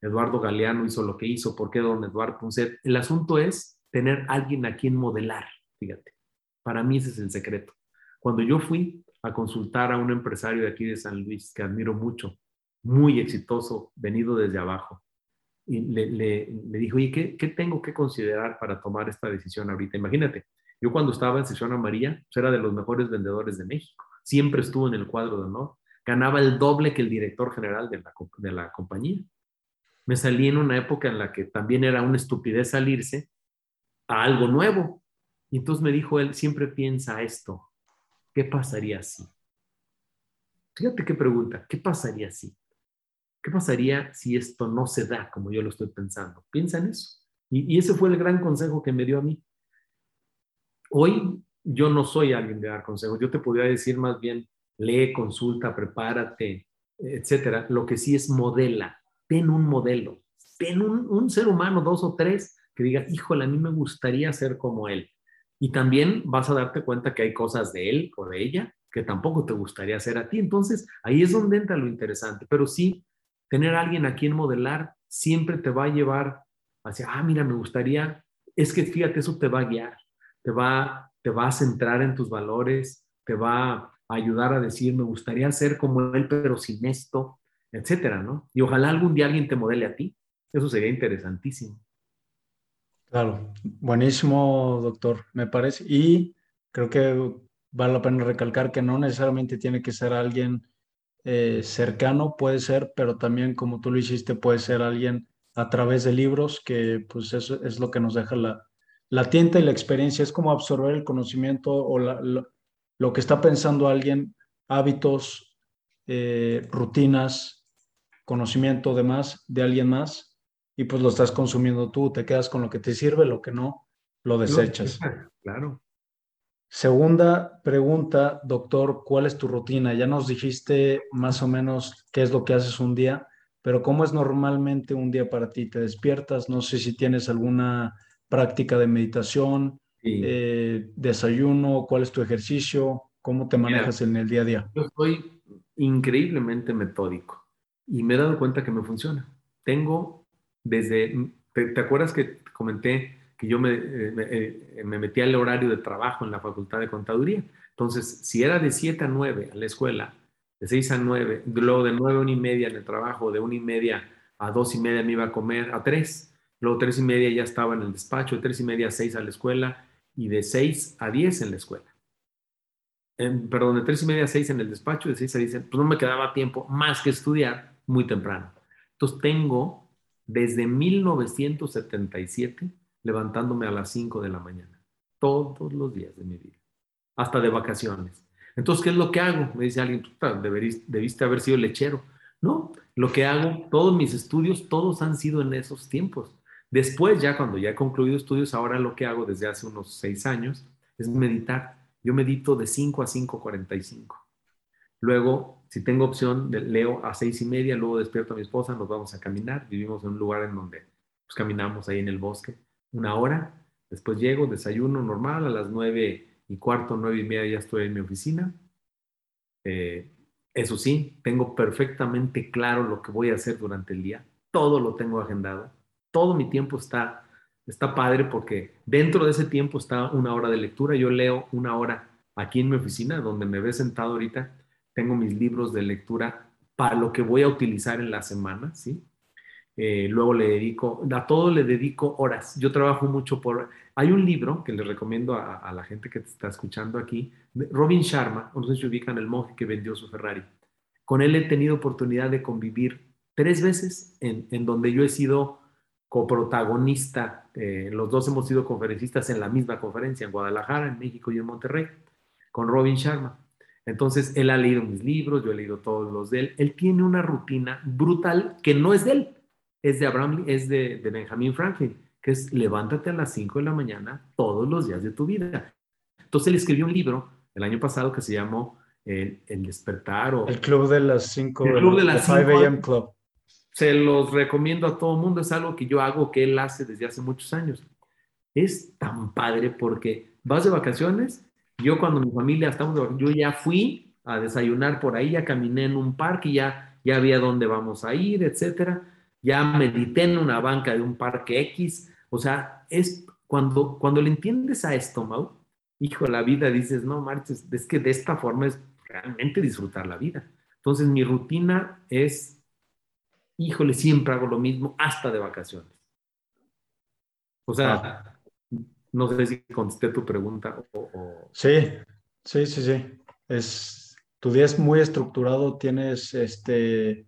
Speaker 1: Eduardo Galeano hizo lo que hizo? ¿Por qué don Eduardo Ponce? El asunto es tener alguien a quien modelar, fíjate. Para mí ese es el secreto. Cuando yo fui a consultar a un empresario de aquí de San Luis, que admiro mucho, muy exitoso, venido desde abajo, y le, le, le dijo, oye, ¿qué, ¿qué, tengo que considerar para tomar esta decisión ahorita? Imagínate, yo cuando estaba en sesión amarilla, pues era de los mejores vendedores de México, siempre estuvo en el cuadro de honor, ganaba el doble que el director general de la, de la compañía. Me salí en una época en la que también era una estupidez salirse a algo nuevo. Y entonces me dijo él, siempre piensa esto, ¿qué pasaría si? Fíjate qué pregunta, ¿qué pasaría si? ¿Qué pasaría si esto no se da como yo lo estoy pensando? Piensa en eso. Y, ese fue el gran consejo que me dio a mí. Hoy yo no soy alguien de dar consejos, yo te podría decir más bien, lee, consulta, prepárate, etcétera. Lo que sí es modela, ten un modelo, ten un, ser humano, dos o tres, que diga, híjole, a mí me gustaría ser como él. Y también vas a darte cuenta que hay cosas de él o de ella que tampoco te gustaría hacer a ti. Entonces, ahí es donde entra lo interesante. Pero sí, tener a alguien a quien modelar siempre te va a llevar hacia, ah, mira, me gustaría, es que fíjate, eso te va a guiar, te va, te va a centrar en tus valores, te va ayudar a decir, me gustaría ser como él, pero sin esto, etcétera, ¿no? Y ojalá algún día alguien te modele a ti. Eso sería interesantísimo.
Speaker 2: Claro, buenísimo, doctor, me parece. Y creo que vale la pena recalcar que no necesariamente tiene que ser alguien eh, cercano, puede ser, pero también como tú lo hiciste, puede ser alguien a través de libros, que pues eso es lo que nos deja la, la tinta y la experiencia. Es como absorber el conocimiento o la, lo que está pensando alguien, hábitos, eh, rutinas, conocimiento demás de alguien más, y pues lo estás consumiendo tú, te quedas con lo que te sirve, lo que no, lo desechas.
Speaker 1: Claro.
Speaker 2: Segunda pregunta, doctor, ¿cuál es tu rutina? Ya nos dijiste más o menos qué es lo que haces un día, pero ¿cómo es normalmente un día para ti? ¿Te despiertas? No sé si tienes alguna práctica de meditación, eh, desayuno, cuál es tu ejercicio, cómo te manejas en el día a día.
Speaker 1: Yo soy increíblemente metódico y me he dado cuenta que me funciona. Tengo desde, ¿te, acuerdas que comenté que yo me, eh, eh, me, metí al horario de trabajo en la Facultad de Contaduría? Entonces, si era de 7 a 9 a la escuela, de 6 a 9, luego de 9 a 1 y media en el trabajo, de 1 y media a 2 y media me iba a comer, a 3, luego 3 y media ya estaba en el despacho, de 3 y media a 6 a la escuela, y de 6 a 10 en la escuela. perdón, de 3 y media a 6 en el despacho, de 6 a 10, pues no me quedaba tiempo más que estudiar muy temprano. Entonces tengo desde 1977 levantándome a las 5 de la mañana, todos los días de mi vida, hasta de vacaciones. Entonces, ¿qué es lo que hago? Me dice alguien, deberiste, debiste haber sido lechero. No, lo que hago, todos mis estudios, todos han sido en esos tiempos. Después, ya cuando ya he concluido estudios, ahora lo que hago desde hace unos seis años es meditar. Yo medito de 5 a 5.45. Luego, si tengo opción, leo a seis y media, luego despierto a mi esposa, nos vamos a caminar. Vivimos en un lugar en donde pues, caminamos ahí en el bosque una hora. Después llego, desayuno normal, a las nueve y cuarto, nueve y media ya estoy en mi oficina. Eh, eso sí, tengo perfectamente claro lo que voy a hacer durante el día. Todo lo tengo agendado todo mi tiempo está, está padre porque dentro de ese tiempo está una hora de lectura. Yo leo una hora aquí en mi oficina, donde me ve sentado ahorita. Tengo mis libros de lectura para lo que voy a utilizar en la semana, ¿sí? Eh, luego le dedico, a todo le dedico horas. Yo trabajo mucho por... Hay un libro que les recomiendo a, la gente que está escuchando aquí, Robin Sharma, no sé si ubican el monje que vendió su Ferrari. Con él he tenido oportunidad de convivir tres veces en, en donde yo he sido coprotagonista. Eh, los dos hemos sido conferencistas en la misma conferencia, en Guadalajara, en México y en Monterrey, con Robin Sharma. Entonces, él ha leído mis libros, yo he leído todos los de él. Él tiene una rutina brutal que no es de él, es de Abraham, es de, de Benjamin Franklin, que es levántate a las 5 de la mañana todos los días de tu vida. Entonces, él escribió un libro el año pasado que se llamó El, el Despertar o...
Speaker 2: El Club de las 5
Speaker 1: El Club de las 5
Speaker 2: a.m. Club.
Speaker 1: Se los recomiendo a todo el mundo, es algo que yo hago, que él hace desde hace muchos años. Es tan padre porque vas de vacaciones yo cuando mi familia estamos, yo ya fui a desayunar por ahí, ya caminé en un parque, ya, ya había dónde vamos a ir, etcétera. Ya medité en una banca de un parque X. O sea, es cuando, cuando le entiendes a esto, Mau, hijo, la vida dices, no marches, es que de esta forma es realmente disfrutar la vida. Entonces, mi rutina es, híjole, siempre hago lo mismo hasta de vacaciones. O sea. No sé si contesté tu pregunta o,
Speaker 2: Sí, sí, sí, sí. Es, tu día es muy estructurado, tienes este,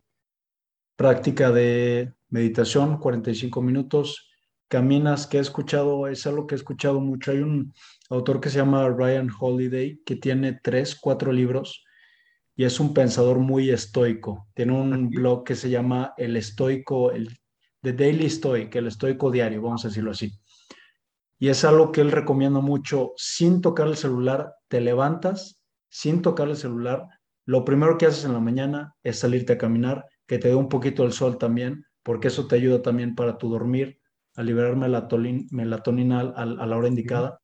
Speaker 2: práctica de meditación, 45 minutos, caminas, que he escuchado, es algo que he escuchado mucho. Hay un autor que se llama Ryan Holiday, que tiene tres, cuatro libros y es un pensador muy estoico. Tiene un blog que se llama El Estoico, el The Daily Stoic, el Estoico Diario, vamos a decirlo así y es algo que él recomienda mucho, sin tocar el celular, te levantas sin tocar el celular, lo primero que haces en la mañana es salirte a caminar, que te dé un poquito el sol también, porque eso te ayuda también para tu dormir, a liberar melatonina a, la hora indicada.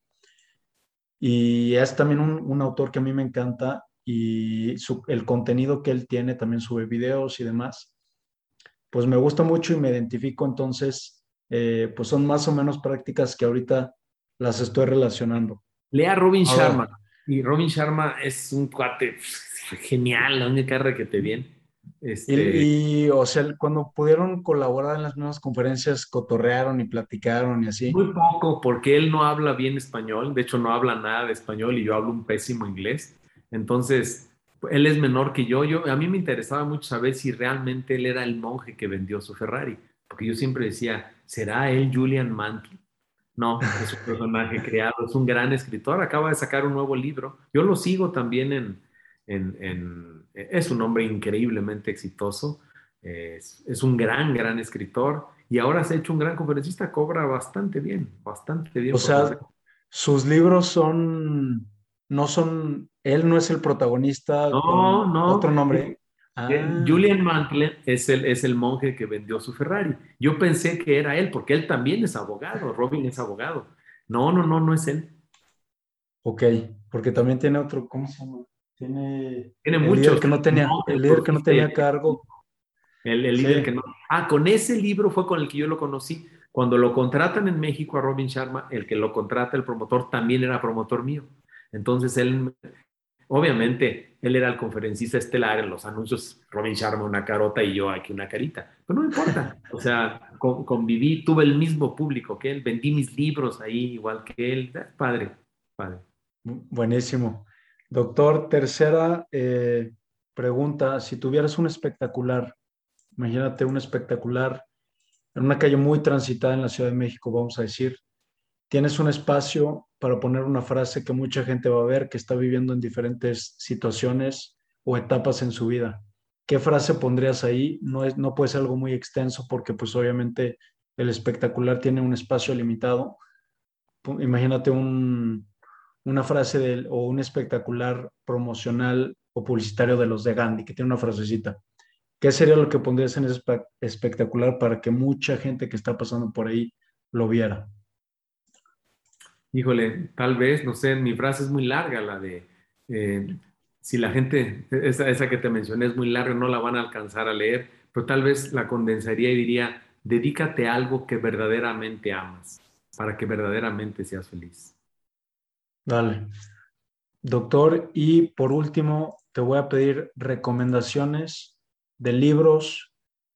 Speaker 2: Y es también un, autor que a mí me encanta y el contenido que él tiene, también sube videos y demás, pues me gusta mucho y me identifico entonces eh, pues son más o menos prácticas que ahorita las estoy relacionando.
Speaker 1: Lea Robin Sharma. Y Robin Sharma es un cuate genial, la única que te bien.
Speaker 2: Este... Y, o sea, cuando pudieron colaborar en las mismas conferencias, cotorrearon y platicaron y así.
Speaker 1: Muy poco, porque él no habla bien español, de hecho no habla nada de español y yo hablo un pésimo inglés. Entonces, él es menor que yo. yo. A mí me interesaba mucho saber si realmente él era el monje que vendió su Ferrari, porque yo siempre decía, ¿será él Julian Mantle? No, es un personaje creado, es un gran escritor, acaba de sacar un nuevo libro. Yo lo sigo también en, en, es un hombre increíblemente exitoso, es, es, un gran, gran escritor y ahora se ha hecho un gran conferencista, cobra bastante bien, bastante bien.
Speaker 2: O sea, sus libros son, no son, él no es el protagonista,
Speaker 1: no, no,
Speaker 2: otro nombre.
Speaker 1: Ah. Julian Mantle es el, es el monje que vendió su Ferrari. Yo pensé que era él, porque él también es abogado, Robin es abogado. No, no, no, no es él.
Speaker 2: Ok, porque también tiene otro, ¿cómo se llama? Tiene,
Speaker 1: tiene el Líder
Speaker 2: que no tenía, el líder que no tenía cargo.
Speaker 1: El, líder que no. Ah, con ese libro fue con el que yo lo conocí. Cuando lo contratan en México a Robin Sharma, el que lo contrata, el promotor, también era promotor mío. Entonces él Obviamente, él era el conferencista estelar en los anuncios, Robin Sharma una carota y yo aquí una carita, pero no me importa, o sea, conviví, tuve el mismo público que él, vendí mis libros ahí igual que él, padre, padre.
Speaker 2: Buenísimo. Doctor, tercera eh, pregunta, si tuvieras un espectacular, imagínate un espectacular en una calle muy transitada en la Ciudad de México, vamos a decir, tienes un espacio para poner una frase que mucha gente va a ver que está viviendo en diferentes situaciones o etapas en su vida. ¿Qué frase pondrías ahí? No, es, no puede ser algo muy extenso porque pues obviamente el espectacular tiene un espacio limitado. Imagínate una frase o un espectacular promocional o publicitario de los de Gandhi que tiene una frasecita. ¿Qué sería lo que pondrías en ese espectacular para que mucha gente que está pasando por ahí lo viera?
Speaker 1: Híjole, tal vez, no sé, mi frase es muy larga, la de, eh, si la gente, esa, esa que te mencioné es muy larga, no la van a alcanzar a leer, pero tal vez la condensaría y diría, dedícate a algo que verdaderamente amas, para que verdaderamente seas feliz.
Speaker 2: Dale. Doctor, y por último, te voy a pedir recomendaciones de libros,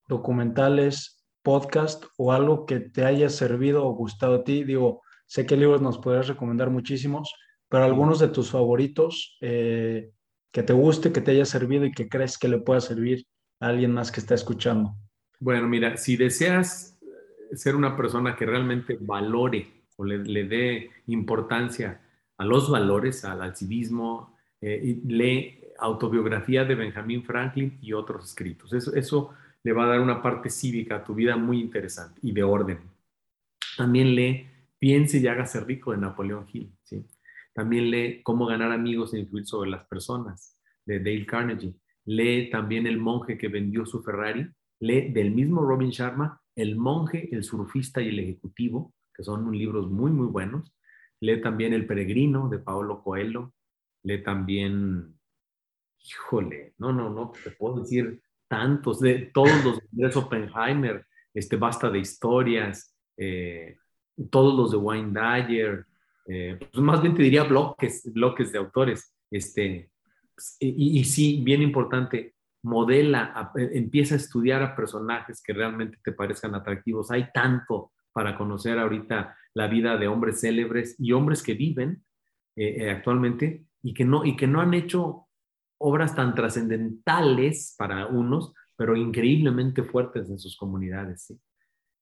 Speaker 2: documentales, podcast o algo que te haya servido o gustado a ti. Digo, Sé que libros nos podrías recomendar muchísimos, pero algunos de tus favoritos eh, que te guste, que te haya servido y que crees que le pueda servir a alguien más que está escuchando.
Speaker 1: Bueno, mira, si deseas ser una persona que realmente valore o le, dé importancia a los valores, al, civismo, eh, lee autobiografía de Benjamin Franklin y otros escritos. Eso, eso le va a dar una parte cívica a tu vida muy interesante y de orden. También lee Piense y hágase rico de Napoleón Hill. ¿sí? También lee Cómo ganar amigos e influir sobre las personas de Dale Carnegie. Lee también El monje que vendió su Ferrari. Lee del mismo Robin Sharma El monje, el surfista y el ejecutivo, que son libros muy, muy buenos. Lee también El peregrino de Paolo Coelho. Lee también, híjole, no, no, no, te puedo decir tantos, de todos los de Oppenheimer, este, Basta de Historias, eh, todos los de Wayne Dyer, eh, pues más bien te diría bloques, bloques de autores. Este, y, y, sí, bien importante, modela, empieza a estudiar a personajes que realmente te parezcan atractivos. Hay tanto para conocer ahorita la vida de hombres célebres y hombres que viven eh, actualmente y que, no, y que no han hecho obras tan trascendentales para unos, pero increíblemente fuertes en sus comunidades.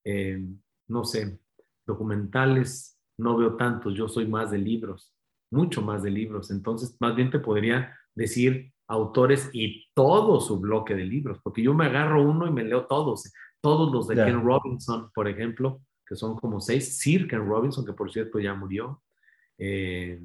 Speaker 1: Eh, no sé, documentales no veo tantos, yo soy más de libros, mucho más de libros, entonces más bien te podría decir autores y todo su bloque de libros, porque yo me agarro uno y me leo todos, todos los de Ken Robinson, por ejemplo, que son como seis, Sir Ken Robinson, que por cierto ya murió. Eh,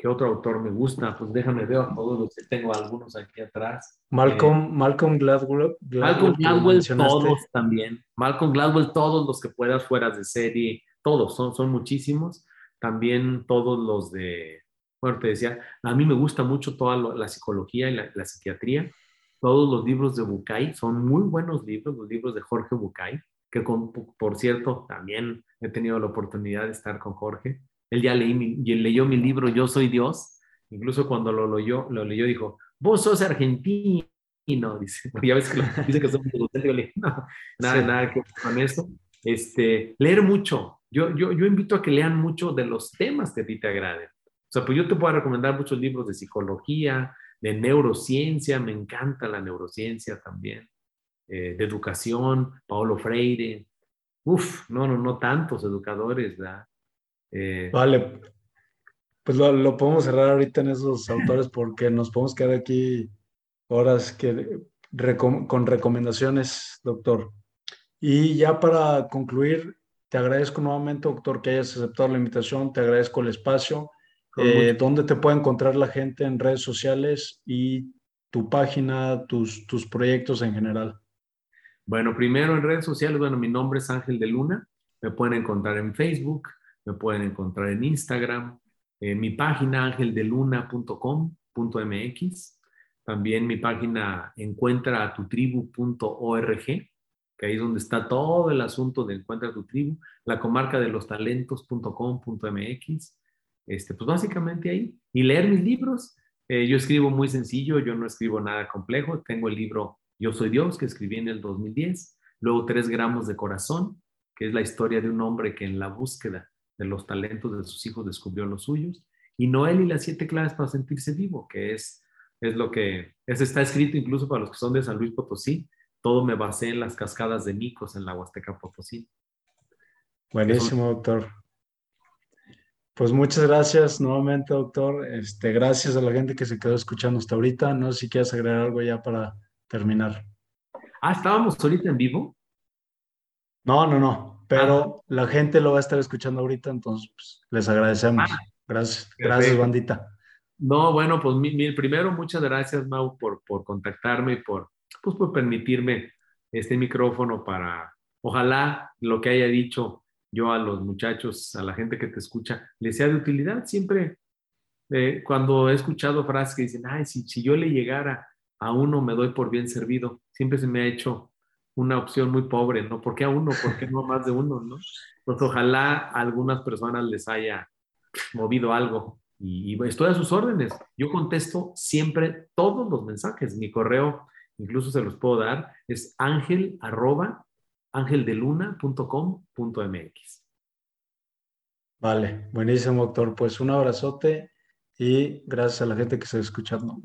Speaker 1: ¿Qué otro autor me gusta? Pues déjame ver a todos los que tengo, algunos aquí atrás.
Speaker 2: Malcolm, eh, Malcolm Gladwell.
Speaker 1: Malcolm Gladwell, todos también. Malcolm Gladwell, todos los que puedas fuera de serie, todos, son, son muchísimos. También todos los de, bueno, te decía, a mí me gusta mucho toda la psicología y la, psiquiatría. Todos los libros de Bucay son muy buenos libros, los libros de Jorge Bucay, que por cierto, también he tenido la oportunidad de estar con Jorge él ya leí leyó mi libro Yo Soy Dios. Incluso cuando lo leyó, lo leyó dijo, vos sos argentino. Dice, ya ves que lo, dice que somos yo le no, nada, nada que con eso. Este, leer mucho. Yo, yo, yo invito a que lean mucho de los temas que a ti te agraden. O sea, pues yo te puedo recomendar muchos libros de psicología, de neurociencia, me encanta la neurociencia también, eh, de educación, Paulo Freire. Uf, no, no, no tantos educadores, ¿verdad?
Speaker 2: Eh, vale, pues lo, podemos cerrar ahorita en esos autores porque nos podemos quedar aquí horas que, con recomendaciones, doctor. Y ya para concluir, te agradezco nuevamente, doctor, que hayas aceptado la invitación, te agradezco el espacio. Eh, ¿Dónde te puede encontrar la gente en redes sociales y tu página, tus, tus proyectos en general?
Speaker 1: Bueno, primero en redes sociales, bueno, mi nombre es Ángel de Luna, me pueden encontrar en Facebook, me pueden encontrar en Instagram, en mi página angeldeluna.com.mx, también mi página encuentra tu tribu.org, que ahí es donde está todo el asunto de encuentra tu tribu, la comarca de los talentos.com.mx, este, pues básicamente ahí, y leer mis libros. Eh, yo escribo muy sencillo, yo no escribo nada complejo, tengo el libro Yo Soy Dios, que escribí en el 2010, luego Tres gramos de corazón, que es la historia de un hombre que en la búsqueda de los talentos de sus hijos descubrió los suyos. Y Noel y las siete claves para sentirse vivo, que es, es lo que es, está escrito incluso para los que son de San Luis Potosí. Todo me basé en las cascadas de Micos en la Huasteca Potosí.
Speaker 2: Buenísimo, doctor. Pues muchas gracias nuevamente, doctor. Este, gracias a la gente que se quedó escuchando hasta ahorita. No sé si quieres agregar algo ya para terminar.
Speaker 1: Ah, estábamos ahorita en vivo.
Speaker 2: No, no, no pero la gente lo va a estar escuchando ahorita, entonces pues, les agradecemos. Ah, gracias, gracias, bandita.
Speaker 1: No, bueno, pues mi, primero, muchas gracias, Mau, por, por contactarme y por, pues, por permitirme este micrófono para, ojalá lo que haya dicho yo a los muchachos, a la gente que te escucha, les sea de utilidad. Siempre, eh, cuando he escuchado frases que dicen, ay, si, si yo le llegara a uno, me doy por bien servido, siempre se me ha hecho una opción muy pobre, ¿no? ¿Por qué a uno? ¿Por qué no más de uno, no? Pues ojalá a algunas personas les haya movido algo y, estoy a sus órdenes. Yo contesto siempre todos los mensajes. Mi correo, incluso se los puedo dar, es ángel arroba angeldeluna.com.mx.
Speaker 2: Vale, buenísimo, doctor. Pues un abrazote y gracias a la gente que se está escuchando.